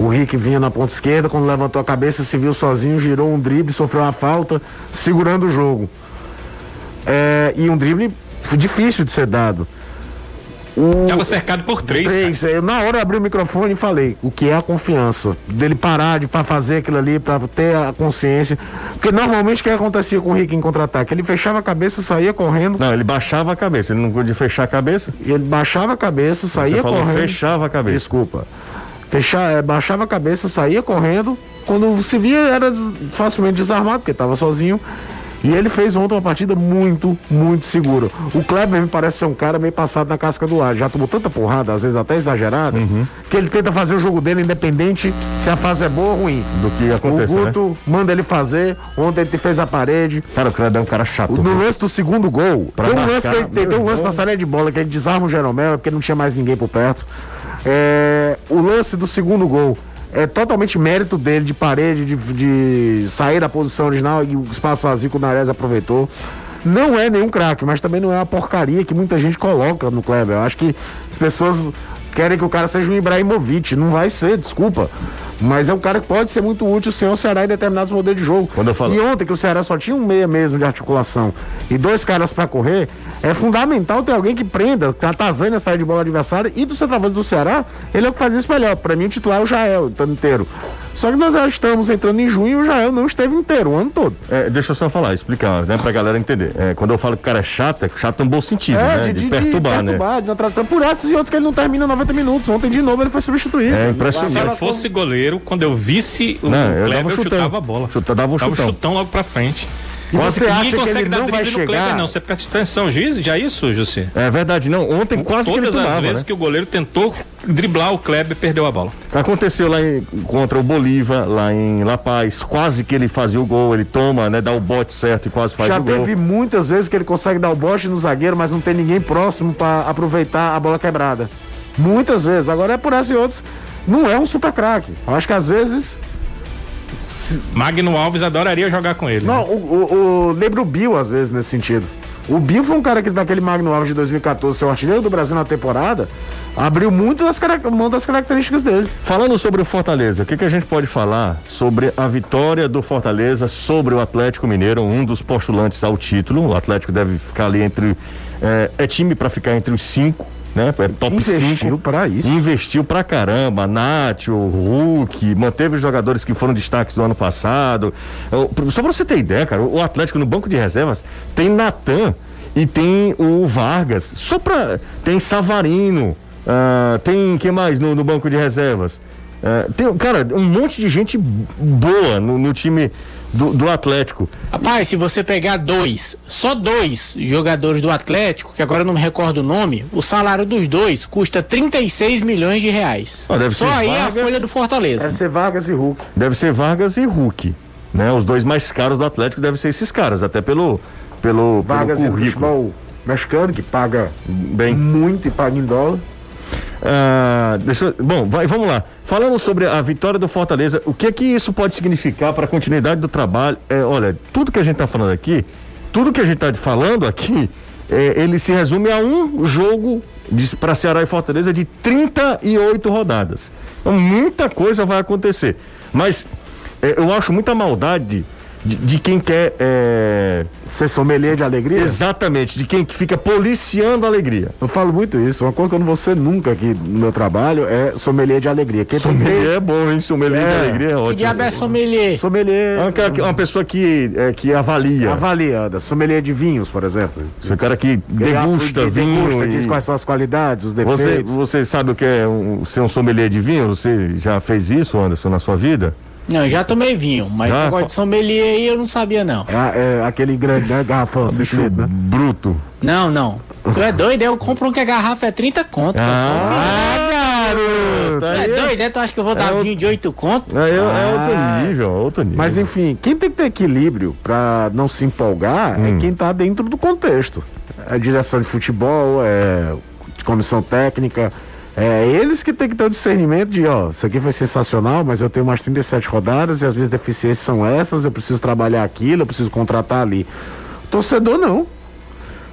O Rick vinha na ponta esquerda, quando levantou a cabeça, se viu sozinho, girou um drible, sofreu uma falta, segurando o jogo. É, e um drible difícil de ser dado. O- Tava cercado por três. cara. Três. Eu, na hora eu abri o microfone e falei o que é a confiança. Dele parar de pra fazer aquilo ali, pra ter a consciência. Porque normalmente o que acontecia com o Rick em contra-ataque? Ele fechava a cabeça, saía correndo, Não, ele baixava a cabeça, ele não podia fechar a cabeça. ele baixava a cabeça, saía Você falou correndo. fechava a cabeça. Desculpa. Fechar, é, baixava a cabeça, saía correndo. Quando se via, era facilmente desarmado, porque estava sozinho. E ele fez ontem uma partida muito, muito segura. O Kleber me parece ser um cara meio passado na casca do ar. Já tomou tanta porrada, às vezes até exagerada, Uhum. que ele tenta fazer o jogo dele independente se a fase é boa ou ruim. Do que O aconteceu, né? Guto manda ele fazer. Ontem ele fez a parede. Cara, o Kleber é um cara chato. No lance do segundo gol, Pra tem um marcar, lance, que ele, tem, tem um lance na saída de bola que ele desarma o Jeromel, é porque não tinha mais ninguém por perto. É, o lance do segundo gol é totalmente mérito dele, de parede, de, de sair da posição original e o espaço vazio que o Nares aproveitou. Não é nenhum craque, mas também não é uma porcaria que muita gente coloca no Kleber. Eu acho que as pessoas querem que o cara seja um Ibrahimovic. Não vai ser, desculpa. Mas é um cara que pode ser muito útil sem o Ceará em determinados modelos de jogo. Quando eu falo- E ontem que o Ceará só tinha um meia mesmo de articulação e dois caras pra correr, é fundamental ter alguém que prenda, que atazane a saída de bola adversária e do centroavante do Ceará, ele é o que faz isso melhor. Pra mim o titular é o Jael, o ano inteiro. Só que nós já estamos entrando em junho e o Jael não esteve inteiro o ano todo. É, deixa eu só falar, explicar, né, pra galera entender. É, quando eu falo que o cara é chato, é chato no bom sentido, né? De, perturbar, né? perturbar, de não tratar- Por essas e outras que ele não termina 90 minutos. Ontem de novo ele foi substituído. É Se impressionante. eu fosse goleiro, quando eu visse o Não, eu Kleber, eu chutão. chutava a bola. Chuta- dava um Dava chutão. chutão logo pra frente. E você acha Ninguém que consegue ele dar não vai drible no Kleber, chegar? não. Você presta atenção, Giz, já isso, José? É verdade, não. Ontem quase que ele Todas as tomava, vezes né? que o goleiro tentou driblar o Kleber, perdeu a bola. Aconteceu lá em- contra o Bolívar, lá em La Paz, quase que ele fazia o gol, ele toma, né, dá o bote certo e quase faz Já o gol. teve muitas vezes que ele consegue dar o bote no zagueiro, mas não tem ninguém próximo para aproveitar a bola quebrada. Muitas vezes. Agora é por essa e outras. Não é um super craque. Eu acho que às vezes. Magno Alves adoraria jogar com ele. Não, né? o, o, o lembra o Bill às vezes nesse sentido. O Bill foi um cara que naquele Magno Alves de 2014, seu artilheiro do Brasil na temporada, abriu muito das, mão das características dele. Falando sobre o Fortaleza, o que, que a gente pode falar sobre a vitória do Fortaleza sobre o Atlético Mineiro, um dos postulantes ao título. O Atlético deve ficar ali entre. É, é time para ficar entre os cinco, né? É top Investiu 5. pra isso. Investiu pra caramba. Nath, o Hulk, manteve os jogadores que foram destaques do ano passado. Só pra você ter ideia, cara, o Atlético no banco de reservas tem Natan e tem o Vargas. Só pra. Tem Savarino. ah, tem quem mais no, no banco de reservas? Ah, tem, cara, um monte de gente boa no, no time do, do Atlético. Rapaz, se você pegar dois, só dois jogadores do Atlético, que agora eu não me recordo o nome, o salário dos dois custa 36 milhões de reais. Ah, deve só ser aí é a Vargas. folha do Fortaleza. Deve ser Vargas e Hulk. Deve ser Vargas e Hulk. Né? Os dois mais caros do Atlético devem ser esses caras, até pelo, pelo, Vargas e pelo currículo. futebol mexicano, que paga Bem. muito e paga em dólar. Ah, deixa bom, vai, vamos lá. Falando sobre a vitória do Fortaleza, o que que isso pode significar para a continuidade do trabalho? É, olha, tudo que a gente está falando aqui, tudo que a gente está falando aqui, é, ele se resume a um jogo para Ceará e Fortaleza de 38 rodadas. Então, muita coisa vai acontecer. Mas é, eu acho muita maldade de, de quem quer. é, Ser sommelier de alegria? exatamente, de quem que fica policiando a alegria. Eu falo muito isso. Uma coisa que eu não vou ser nunca aqui no meu trabalho é sommelier de alegria. Quem tem Sommelier é bom, hein? Sommelier de É. alegria é Que ótimo. diabo é sommelier? sommelier É um que- uma pessoa que, é, que avalia. avaliada. Sommelier de vinhos, por exemplo. Esse cara que degusta de- vinho. degusta, e- diz quais são as qualidades, os Você, defeitos. você sabe o que é um- ser um sommelier de vinho? Você já fez isso, Anderson, na sua vida? Não, já tomei vinho, mas Já? negócio de sommelier aí eu não sabia não. É, é aquele grande, né? Garrafão, 5 litros, né? Bruto. Não, não. Tu é doido? Eu compro um que a garrafa é 30 conto. é vinho. garoto! Tu é doido, né? Tu acha que eu vou dar o- vinho de 8 conto? É, é Ah. outro nível, é outro nível. Mas enfim, quem tem que ter equilíbrio pra não se empolgar Hum. é quem tá dentro do contexto. A direção de futebol, é comissão técnica, É eles que tem que ter o discernimento de, ó, isso aqui foi sensacional, mas eu tenho mais 37 rodadas e as minhas deficiências são essas, eu preciso trabalhar aquilo, eu preciso contratar ali. Torcedor não.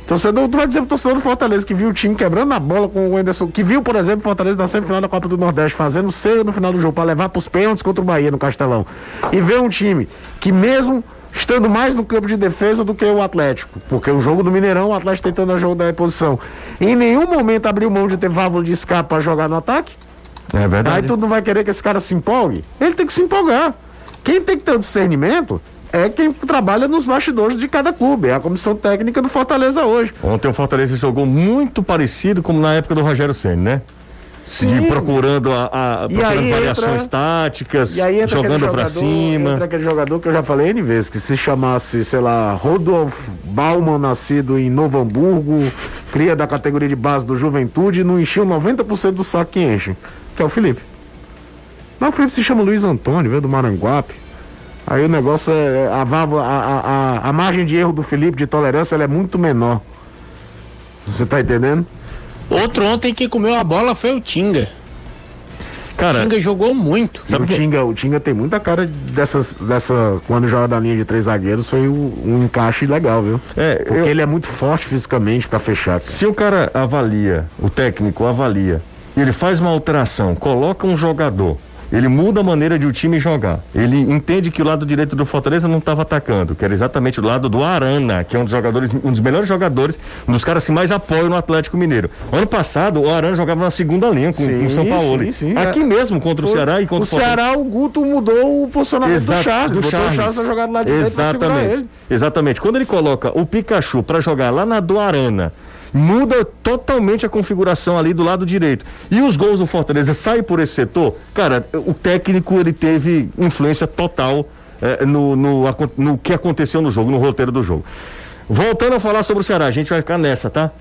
Torcedor, tu vai dizer pro torcedor do Fortaleza que viu o time quebrando a bola com o Anderson, que viu, por exemplo, o Fortaleza na semifinal da Copa do Nordeste fazendo cedo no final do jogo para levar pros pênaltis contra o Bahia no Castelão. E ver um time que mesmo estando mais no campo de defesa do que o Atlético, porque o jogo do Mineirão, o Atlético tentando a jogo da reposição. Em nenhum momento abriu mão de ter válvula de escape para jogar no ataque. É verdade. Aí tu não vai querer que esse cara se empolgue? Ele tem que se empolgar. Quem tem que ter o discernimento é quem trabalha nos bastidores de cada clube, é a comissão técnica do Fortaleza hoje. Ontem o Fortaleza jogou muito parecido como na época do Rogério Senna, né? Sim. De procurando, a, a- procurando variações entra- táticas, E jogando jogador, cima. Entra aquele jogador que eu já falei N vezes, que se chamasse, sei lá, Rodolfo Bauman, nascido em Novo Hamburgo, cria da categoria de base do Juventude, não encheu 90% do saco que enche, que é o Felipe. Não, o Felipe se chama Luiz Antônio, veio do Maranguape. Aí o negócio é. A, válvula, a, a, a, a margem de erro do Felipe de tolerância ela é muito menor. Você tá entendendo? Outro ontem que comeu a bola foi o Tinga. O Cara, Tinga jogou muito. O Tinga, o Tinga tem muita cara dessas, dessa. Quando joga da linha de três zagueiros, foi um, um encaixe legal, viu? É, Porque eu- ele é muito forte fisicamente pra fechar. cara. se o cara avalia, o técnico avalia, e ele faz uma alteração, coloca um jogador, ele muda a maneira de o time jogar. Ele entende que o lado direito do Fortaleza não estava atacando, que era exatamente o lado do Arana, que é um dos jogadores, um dos melhores jogadores, um dos caras que mais apoiam no Atlético Mineiro. Ano passado, o Arana jogava na segunda linha com, com o São Paulo. sim, sim. Aqui É. mesmo contra o Ceará e contra o Ceará, o Guto mudou o posicionamento Exato, do Charles. do botou o Charles pra jogar pra segurar Exatamente. ele. Exatamente. Quando ele coloca o Pikachu para jogar lá na do Arana, muda totalmente a configuração ali do lado direito. E os gols do Fortaleza saem por esse setor, cara, o técnico ele teve influência total eh, no, no, no que aconteceu no jogo, no roteiro do jogo. Voltando a falar sobre o Ceará, a gente vai ficar nessa, tá?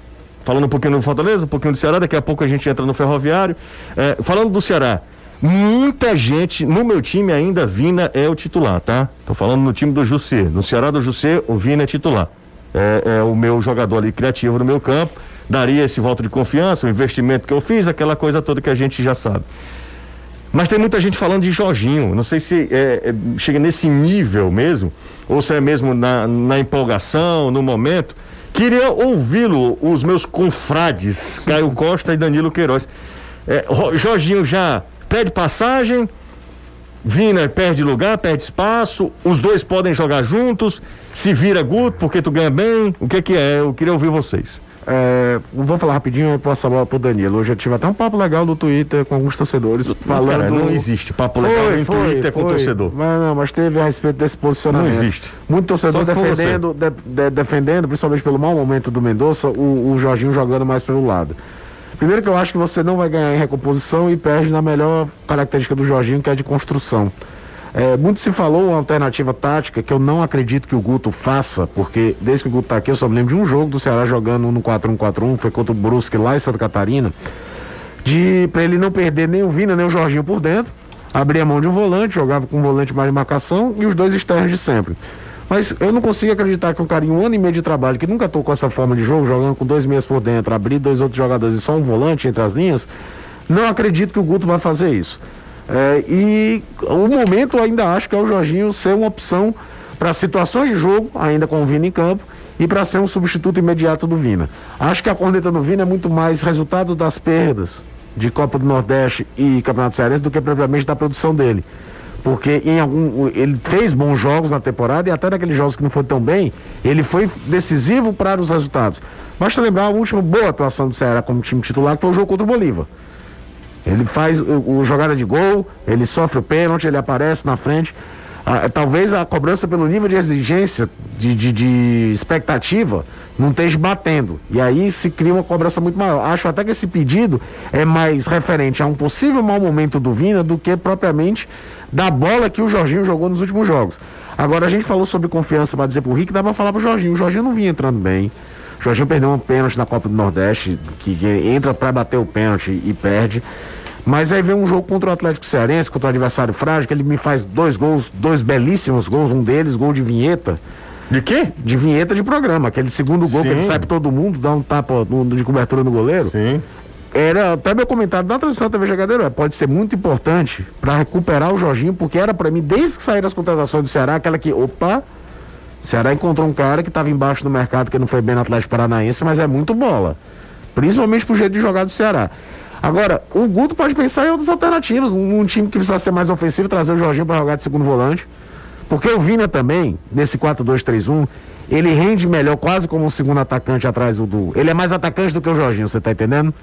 Falando um pouquinho do Fortaleza, um pouquinho do Ceará, daqui a pouco a gente entra no Ferroviário. Eh, falando do Ceará, muita gente, no meu time ainda, Vina é o titular, tá? Tô falando no time do Jussê. No Ceará do Jussê, o Vina é titular. É, é o meu jogador ali criativo no meu campo. Daria esse voto de confiança, o investimento que eu fiz, aquela coisa toda que a gente já sabe. Mas tem muita gente falando de Jorginho. Não sei se é, é, chega nesse nível mesmo, ou se é mesmo na, na empolgação, no momento. Queria ouvi-lo, os meus confrades, Caio Costa e Danilo Queiroz. É, Jorginho já pede passagem, Vina perde lugar, perde espaço, os dois podem jogar juntos, se vira Guto porque tu ganha bem. O que que é? Eu queria ouvir vocês. É, vou falar rapidinho, eu passo a bola pro Danilo. Hoje eu tive até um papo legal no Twitter com alguns torcedores falando. Cara, não existe papo legal Foi, em foi, Twitter com foi. torcedor. Mas não, mas teve a respeito desse posicionamento. Não existe. Muito torcedor com defendendo, de- de- defendendo, principalmente pelo mau momento do Mendonça, o, o Jorginho jogando mais pelo lado. Primeiro que eu acho que você não vai ganhar em recomposição e perde na melhor característica do Jorginho, que é de construção. É, muito se falou uma alternativa tática que eu não acredito que o Guto faça, porque desde que o Guto tá aqui, eu só me lembro de um jogo do Ceará jogando no 4-1-4-1, foi contra o Brusque lá em Santa Catarina, de para ele não perder nem o Vina nem o Jorginho por dentro, abria a mão de um volante, jogava com um volante mais de marcação e os dois externos de sempre. Mas eu não consigo acreditar que um cara em um ano e meio de trabalho, que nunca tocou essa forma de jogo, jogando com dois meias por dentro, abrir dois outros jogadores e só um volante entre as linhas, não acredito que o Guto vai fazer isso. É, e o momento ainda acho que é o Jorginho ser uma opção para situações de jogo, ainda com o Vina em campo, e para ser um substituto imediato do Vina. Acho que a corneta do Vina é muito mais resultado das perdas de Copa do Nordeste e Campeonato Cearense do que propriamente da produção dele. Porque em algum, ele fez bons jogos na temporada e até naqueles jogos que não foram tão bem, ele foi decisivo para os resultados. Basta lembrar a última boa atuação do Ceará como time titular, que foi o jogo contra o Bolívar. Ele faz o, o jogada de gol, ele sofre o pênalti, ele aparece na frente. Ah, talvez a cobrança pelo nível de exigência, de, de, de expectativa, não esteja batendo. E aí se cria uma cobrança muito maior. Acho até que esse pedido é mais referente a um possível mau momento do Vina do que propriamente da bola que o Jorginho jogou nos últimos jogos. Agora a gente falou sobre confiança para dizer pro Rick, dá pra falar pro Jorginho. O Jorginho não vinha entrando bem. O Jorginho perdeu um pênalti na Copa do Nordeste, que entra para bater o pênalti e perde. Mas aí vem um jogo contra o Atlético Cearense, contra o adversário frágil, que ele me faz dois gols, dois belíssimos gols, um deles, gol de vinheta. De quê? De vinheta de programa, aquele segundo gol que Sim. ele sai pra todo mundo, dá um tapa de cobertura no goleiro. Sim. era até meu comentário da transmissão da TV Jogadeiro, é, pode ser muito importante para recuperar o Jorginho, porque era para mim, desde que saíram as contratações do Ceará, aquela que, opa, o Ceará encontrou um cara que estava embaixo do mercado, que não foi bem no Atlético Paranaense, mas é muito bola. Principalmente pro jeito de jogar do Ceará. Agora, o Guto pode pensar em outras alternativas, um, um time que precisa ser mais ofensivo, trazer o Jorginho para jogar de segundo volante. Porque o Vina também, nesse 4-2-3-1, ele rende melhor quase como um segundo atacante atrás do, do. Ele é mais atacante do que o Jorginho, você tá entendendo?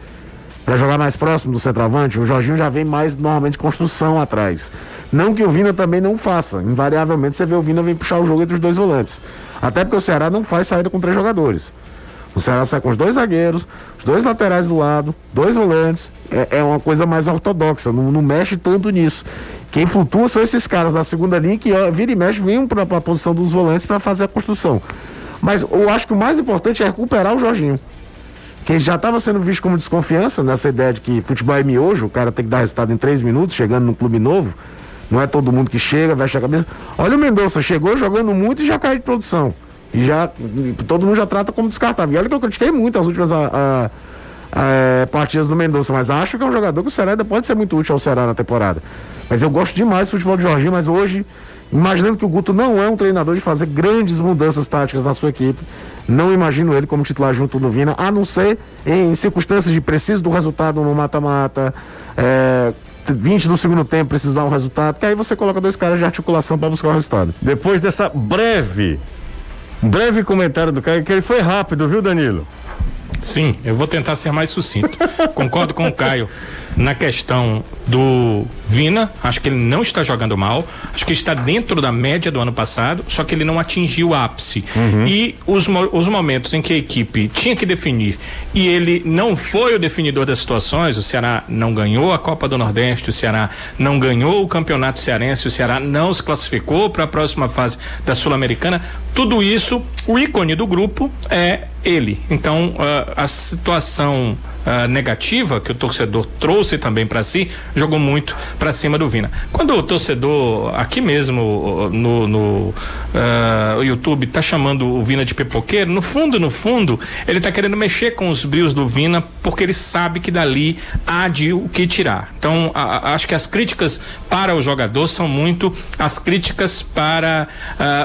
Para jogar mais próximo do centroavante, o Jorginho já vem mais normalmente construção atrás. Não que o Vina também não faça. Invariavelmente você vê o Vina vem puxar o jogo entre os dois volantes. Até porque o Ceará não faz saída com três jogadores. O Ceará sai com os dois zagueiros, os dois laterais do lado, dois volantes. É, é uma coisa mais ortodoxa, não, não, mexe tanto nisso. Quem flutua são esses caras da segunda linha que ó, vira e mexe, vêm para a posição dos volantes para fazer a construção. Mas eu acho que o mais importante é recuperar o Jorginho que já estava sendo visto como desconfiança nessa ideia de que futebol é miojo, o cara tem que dar resultado em três minutos, chegando num clube novo. Não é todo mundo que chega, veste a cabeça. Olha o Mendonça, chegou jogando muito e já cai de produção. Já todo mundo já trata como descartável. E olha que eu critiquei muito as últimas a, a, a, é, partidas do Mendonça, mas acho que é um jogador que o Ceará pode ser muito útil ao Ceará na temporada. Mas eu gosto demais do futebol de Jorginho, mas hoje, imaginando que o Guto não é um treinador de fazer grandes mudanças táticas na sua equipe, não imagino ele como titular junto do Vina, a não ser em circunstâncias de preciso do resultado no mata-mata, é, 20 do segundo tempo precisar um resultado, que aí você coloca dois caras de articulação para buscar o resultado. Depois dessa breve, breve comentário do Caio, que ele foi rápido, viu, Danilo? Sim, eu vou tentar ser mais sucinto. Concordo com o Caio na questão do Vina, acho que ele não está jogando mal, acho que está dentro da média do ano passado, só que ele não atingiu o ápice. Uhum. E os, os momentos em que a equipe tinha que definir e ele não foi o definidor das situações, o Ceará não ganhou a Copa do Nordeste, o Ceará não ganhou o Campeonato Cearense, o Ceará não se classificou para a próxima fase da Sul-Americana, tudo isso, o ícone do grupo é ele. Então, uh, a situação uh, negativa que o torcedor trouxe também para si, jogou muito para cima do Vina. Quando o torcedor aqui mesmo no, no uh, YouTube tá chamando o Vina de pipoqueiro, no fundo, no fundo, ele tá querendo mexer com os brios do Vina porque ele sabe que dali há de o que tirar. Então, a, a, acho que as críticas para o jogador são muito as críticas para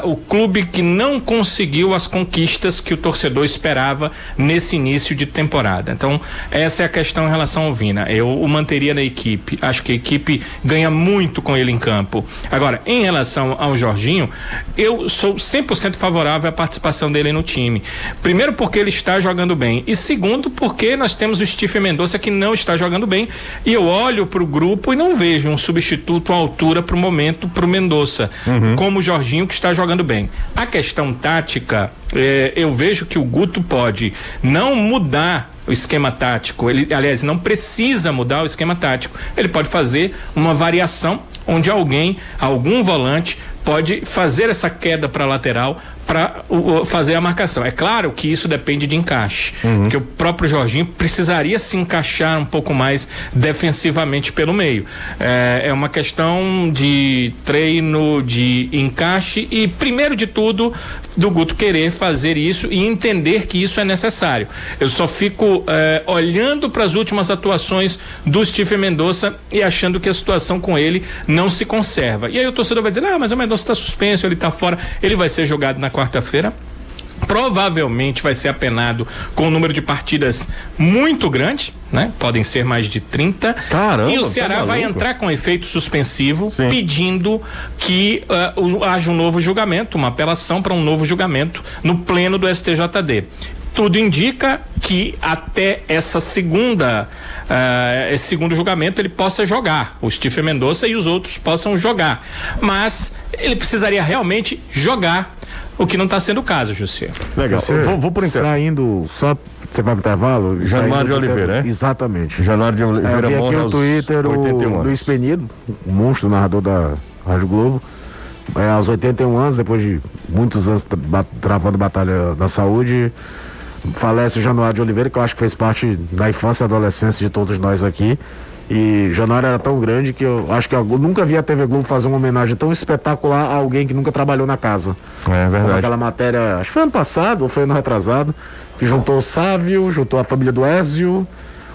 uh, o clube que não conseguiu as conquistas que o torcedor esperava nesse início de temporada. Então, essa é a questão em relação ao Vina. Eu o manteria na equipe. Acho que a equipe ganha muito com ele em campo. Agora, em relação ao Jorginho, eu sou 100% favorável à participação dele no time. Primeiro, porque ele está jogando bem. E segundo, porque nós temos o Steve Mendonça que não está jogando bem. E eu olho para o grupo e não vejo um substituto à altura para o momento para o Mendonça, uhum. como o Jorginho que está jogando bem. A questão tática, eh, eu vejo que o Guto pode não mudar o esquema tático. Ele, aliás, não precisa mudar o esquema tático. Ele pode fazer uma variação onde alguém, algum volante, pode fazer essa queda para lateral para fazer a marcação. É claro que isso depende de encaixe, uhum. porque o próprio Jorginho precisaria se encaixar um pouco mais defensivamente pelo meio. É, é uma questão de treino, de encaixe e, primeiro de tudo, do Guto querer fazer isso e entender que isso é necessário. Eu só fico é, olhando para as últimas atuações do Steve Mendonça e achando que a situação com ele não se conserva. E aí o torcedor vai dizer: ah, mas o Mendonça está suspenso, ele está fora, ele vai ser jogado na quarta-feira provavelmente vai ser apenado com um número de partidas muito grande, né? Podem ser mais de 30. Caramba, e o Ceará tá vai entrar com efeito suspensivo, Sim. pedindo que uh, haja um novo julgamento, uma apelação para um novo julgamento no pleno do STJD tudo indica que até essa segunda uh, esse segundo julgamento ele possa jogar o Stephen Mendonça e os outros possam jogar mas ele precisaria realmente jogar o que não está sendo o caso, José. Legal. Você, vou, vou por intervalo. Saindo só você vai pro intervalo? Januário de Oliveira, é? Exatamente. Januário de Oliveira é, eu vi aqui no Twitter o Luiz Penido, o monstro narrador da Rádio Globo, é, aos 81 anos, depois de muitos anos travando batalha da saúde, falece o Januário de Oliveira, que eu acho que fez parte da infância e adolescência de todos nós aqui. E Januário era tão grande que eu acho que eu nunca vi a TV Globo fazer uma homenagem tão espetacular a alguém que nunca trabalhou na casa. É verdade. Como aquela matéria, acho que foi ano passado ou foi ano retrasado, que juntou o Sávio, juntou a família do Ézio,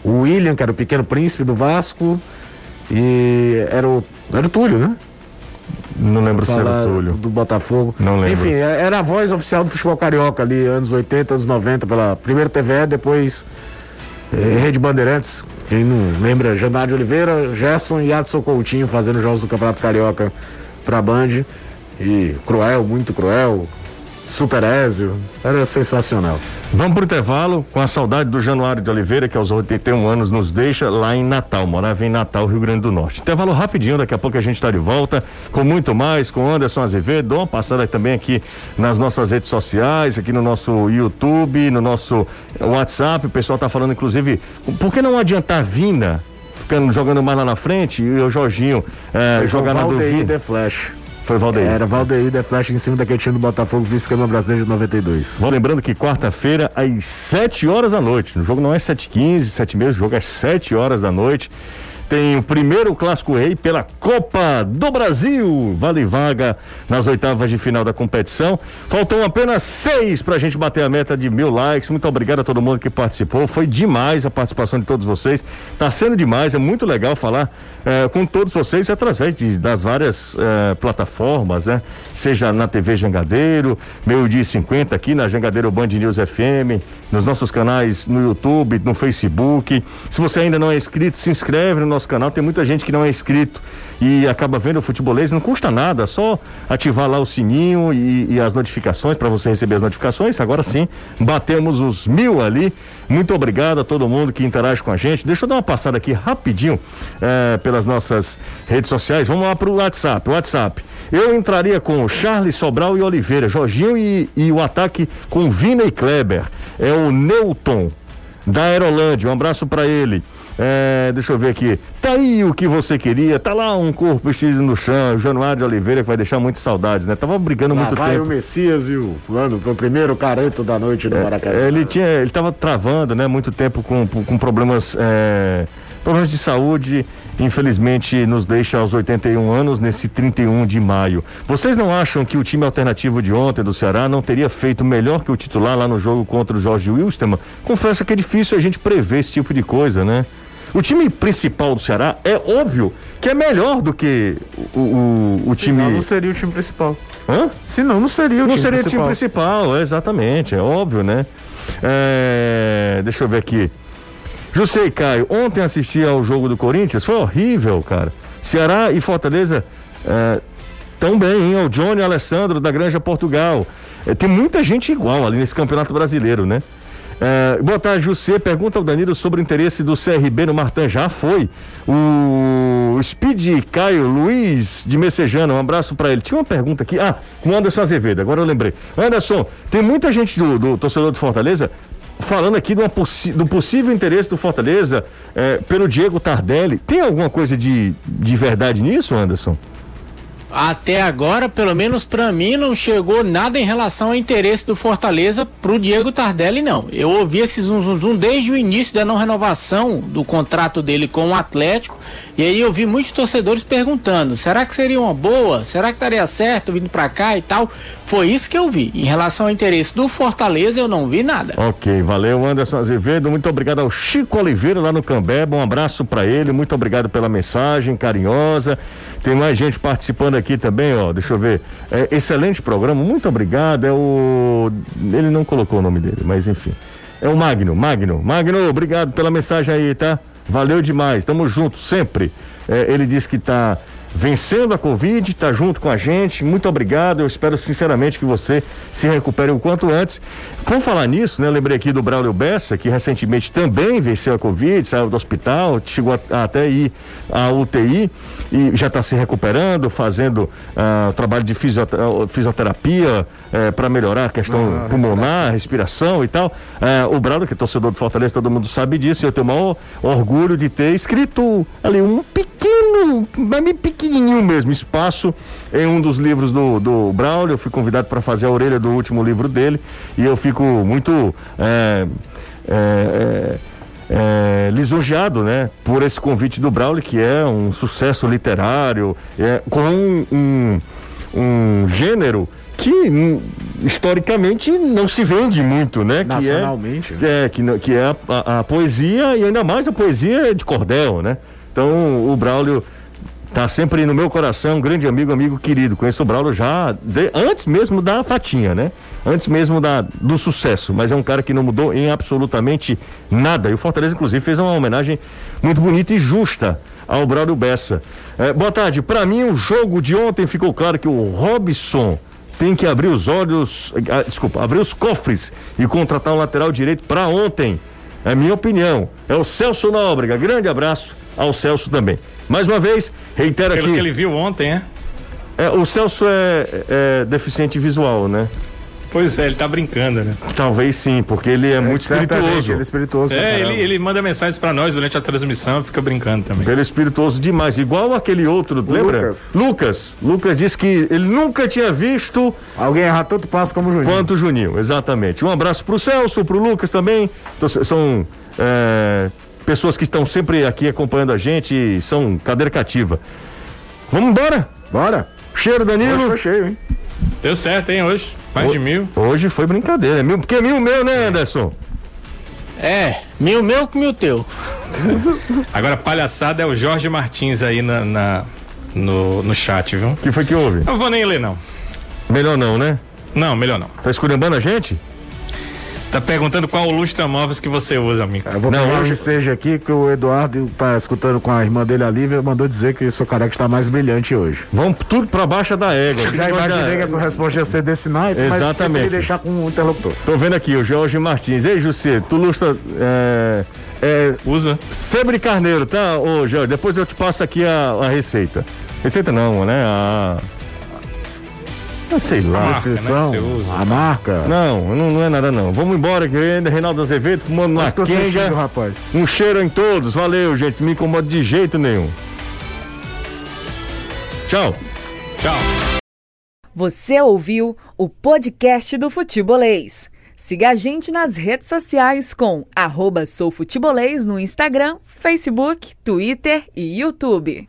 o William, que era o pequeno príncipe do Vasco, e era o, era o Túlio, né? Não lembro se era o Túlio. do Botafogo. Não lembro. Enfim, é- era a voz oficial do futebol carioca ali, anos 80, anos 90, pela primeiro TVE, depois Rede Bandeirantes. Quem não lembra, Jandar de Oliveira, Gerson e Adson Coutinho fazendo jogos do Campeonato Carioca pra Band. E cruel, muito cruel. Super Ézio, era sensacional. Vamos pro intervalo com a saudade do Januário de Oliveira, que aos 81 anos nos deixa lá em Natal, morava em Natal, Rio Grande do Norte. Intervalo rapidinho, daqui a pouco a gente está de volta com muito mais, com Anderson Azevedo. Dou uma passada também aqui nas nossas redes sociais, aqui no nosso YouTube, no nosso WhatsApp. O pessoal tá falando, inclusive, por que não adiantar Vina? Ficando jogando mais lá na frente e o Jorginho eh, jogar na. The Flash. Foi Valdeir. Era Valdeir The Flash em cima daquele time do Botafogo, vice-campeão brasileiro de 92. Vou lembrando que quarta-feira, às 7 horas da noite. O jogo não é 7h15, 7 h o jogo é 7 horas da noite. Tem o primeiro Clássico Rei pela Copa do Brasil. Vale vaga nas oitavas de final da competição. Faltam apenas seis para a gente bater a meta de mil likes. Muito obrigado a todo mundo que participou. Foi demais a participação de todos vocês. Tá sendo demais. É muito legal falar eh, com todos vocês através de- das várias eh, plataformas, né? Seja na TV Jangadeiro, meio-dia e 50 aqui na Jangadeiro Band News FM, nos nossos canais no YouTube, no Facebook. Se você ainda não é inscrito, se inscreve no nosso canal. Tem muita gente que não é inscrito e acaba vendo o futebolês, não custa nada, só ativar lá o sininho e, e as notificações para você receber as notificações. Agora sim, batemos os mil ali. Muito obrigado a todo mundo que interage com a gente. Deixa eu dar uma passada aqui rapidinho eh, pelas nossas redes sociais. Vamos lá para o WhatsApp. WhatsApp. Eu entraria com Charles Sobral e Oliveira, Jorginho e, e o ataque com Vina e Kleber. É o Newton da Aerolândia. Um abraço para ele. É, deixa eu ver aqui. Tá aí o que você queria. Tá lá um corpo vestido no chão. O Januário de Oliveira que vai deixar muitas saudades, né? Tava brigando Lá muito vai tempo. o Messias e o fulano, que é o primeiro careto da noite do Maracanã. É, ele tinha, ele estava travando, né, muito tempo com, com problemas, é, problemas de saúde. Infelizmente nos deixa aos 81 anos nesse 31 de maio. Vocês não acham que o time alternativo de ontem do Ceará não teria feito melhor que o titular lá no jogo contra o Jorge Wilstermann? Confesso que é difícil a gente prever esse tipo de coisa, né? O time principal do Ceará é óbvio que é melhor do que o, o, o time. Senão não seria o time principal. Hã? Senão não seria o Não time seria o principal. time principal, é, exatamente, é óbvio, né? É, deixa eu ver aqui. José Caio, ontem assisti ao jogo do Corinthians, foi horrível, cara. Ceará e Fortaleza é, tão bem, hein? O Johnny Alessandro da Granja Portugal. É, tem muita gente igual ali nesse Campeonato Brasileiro, né? É, boa tarde, José. Pergunta ao Danilo sobre o interesse do CRB no Martin. Já foi. O Speed Caio Luiz de Messejana, um abraço pra ele. Tinha uma pergunta aqui. Ah, com o Anderson Azevedo, agora eu lembrei. Anderson, tem muita gente do, do torcedor do Fortaleza falando aqui possi- do possível interesse do Fortaleza é, pelo Diego Tardelli. Tem alguma coisa de, de verdade nisso, Anderson? Até agora, pelo menos pra mim, não chegou nada em relação ao interesse do Fortaleza pro Diego Tardelli, não. Eu ouvi esse zum, zum, zum desde o início da não renovação do contrato dele com o Atlético. E aí eu vi muitos torcedores perguntando: será que seria uma boa? Será que daria certo vindo pra cá e tal? Foi isso que eu vi. Em relação ao interesse do Fortaleza, eu não vi nada. Ok, valeu Anderson Azevedo, muito obrigado ao Chico Oliveira lá no Cambeba, um abraço pra ele, muito obrigado pela mensagem carinhosa. Tem mais gente participando aqui também, ó. Deixa eu ver. É, excelente programa, muito obrigado. É o. Ele não colocou o nome dele, mas enfim. É o Magno, Magno. Magno, obrigado pela mensagem aí, tá? Valeu demais, tamo junto sempre. É, ele disse que tá vencendo a Covid, tá junto com a gente. Muito obrigado. Eu espero sinceramente que você se recupere o quanto antes. Por falar nisso, né? Lembrei aqui do Braulio Bessa, que recentemente também venceu a Covid, saiu do hospital, chegou a, até ir à UTI e já está se recuperando, fazendo ah, trabalho de fisiota- fisioterapia para melhorar a questão pulmonar, respiração e tal. Eh, o Braulio, que é torcedor do Fortaleza, todo mundo sabe disso, e eu tenho o maior orgulho de ter escrito ali um pequeno, mas bem pequenininho mesmo, espaço em um dos livros do, do Braulio. Eu fui convidado para fazer a orelha do último livro dele e eu fico muito. eh, eh, eh, lisonjeado, né, por esse convite do Braulio, que é um sucesso literário, é, com um, um, gênero que historicamente não se vende muito, né? Nacionalmente. Que é, é, que, que é a, a- a poesia e ainda mais a poesia de cordel, né? Então o Braulio tá sempre no meu coração, grande amigo, amigo querido. Conheço o Braulio já de- antes mesmo da Fatinha, né? Antes mesmo da, do sucesso, mas é um cara que não mudou em absolutamente nada. E o Fortaleza, inclusive, fez uma homenagem muito bonita e justa ao Braulio Bessa. É, boa tarde. Para mim, o jogo de ontem ficou claro que o Robson tem que abrir os olhos, ah, desculpa, abrir os cofres e contratar um lateral direito para ontem. É minha opinião. É o Celso Nóbrega. Grande abraço ao Celso também. Mais uma vez, reitero Pelo aqui. que ele viu ontem, é? É, o Celso é, é deficiente visual, né? Pois é, ele tá brincando, né? Talvez sim, porque ele é, muito Certamente, espirituoso. Ele é espirituoso. É, ele, ele manda mensagens pra nós durante a transmissão e fica brincando também. Ele é espirituoso demais, igual aquele outro, lembra? Lucas. Lucas. Lucas disse que ele nunca tinha visto Alguém errar tanto passo como o Juninho. quanto o Juninho, exatamente. Um abraço pro Celso, pro Lucas também. Então, são é, pessoas que estão sempre aqui acompanhando a gente e são cadeira cativa. Vamos embora? Bora? Cheiro, Danilo. Hoje foi cheio, hein? Deu certo, hein, hoje? Mais de mil. Hoje foi brincadeira, é mil, porque é mil meu, né, Anderson? É, mil meu com mil teu. Agora, palhaçada é o Jorge Martins aí na, na- no, no chat, viu? O que foi que houve? Eu vou nem ler, não. Melhor não, né? Não, melhor não. Tá esculhambando a gente? Tá perguntando qual o lustra móveis que você usa, amigo. Eu vou Não, pegar hoje- ensejo aqui que o Eduardo tá escutando com a irmã dele, a Lívia, mandou dizer que seu careca está mais brilhante hoje. Vamos tudo pra baixo da égua. Já imaginei que essa resposta ia ser desse naipe, mas Exatamente. preferi deixar com o interlocutor. Tô vendo aqui, o Jorge Martins. Ei, José, tu lustra. É, é, Usa. Sebre carneiro, tá, ô Jorge? Depois eu te passo aqui a, a receita. Receita não, né? A. Eu sei lá. marca, Descrição, né, usa. a marca. Não, não, não é nada não. Vamos embora que ainda Reinaldo Azevedo fumando uma Mas quenga. rapaz. Um cheiro em todos. Valeu, gente. Não me incomoda de jeito nenhum. Tchau. Tchau. Você ouviu o podcast do Futebolês. Siga a gente nas redes sociais com arroba soufutebolês no Instagram, Facebook, Twitter e YouTube.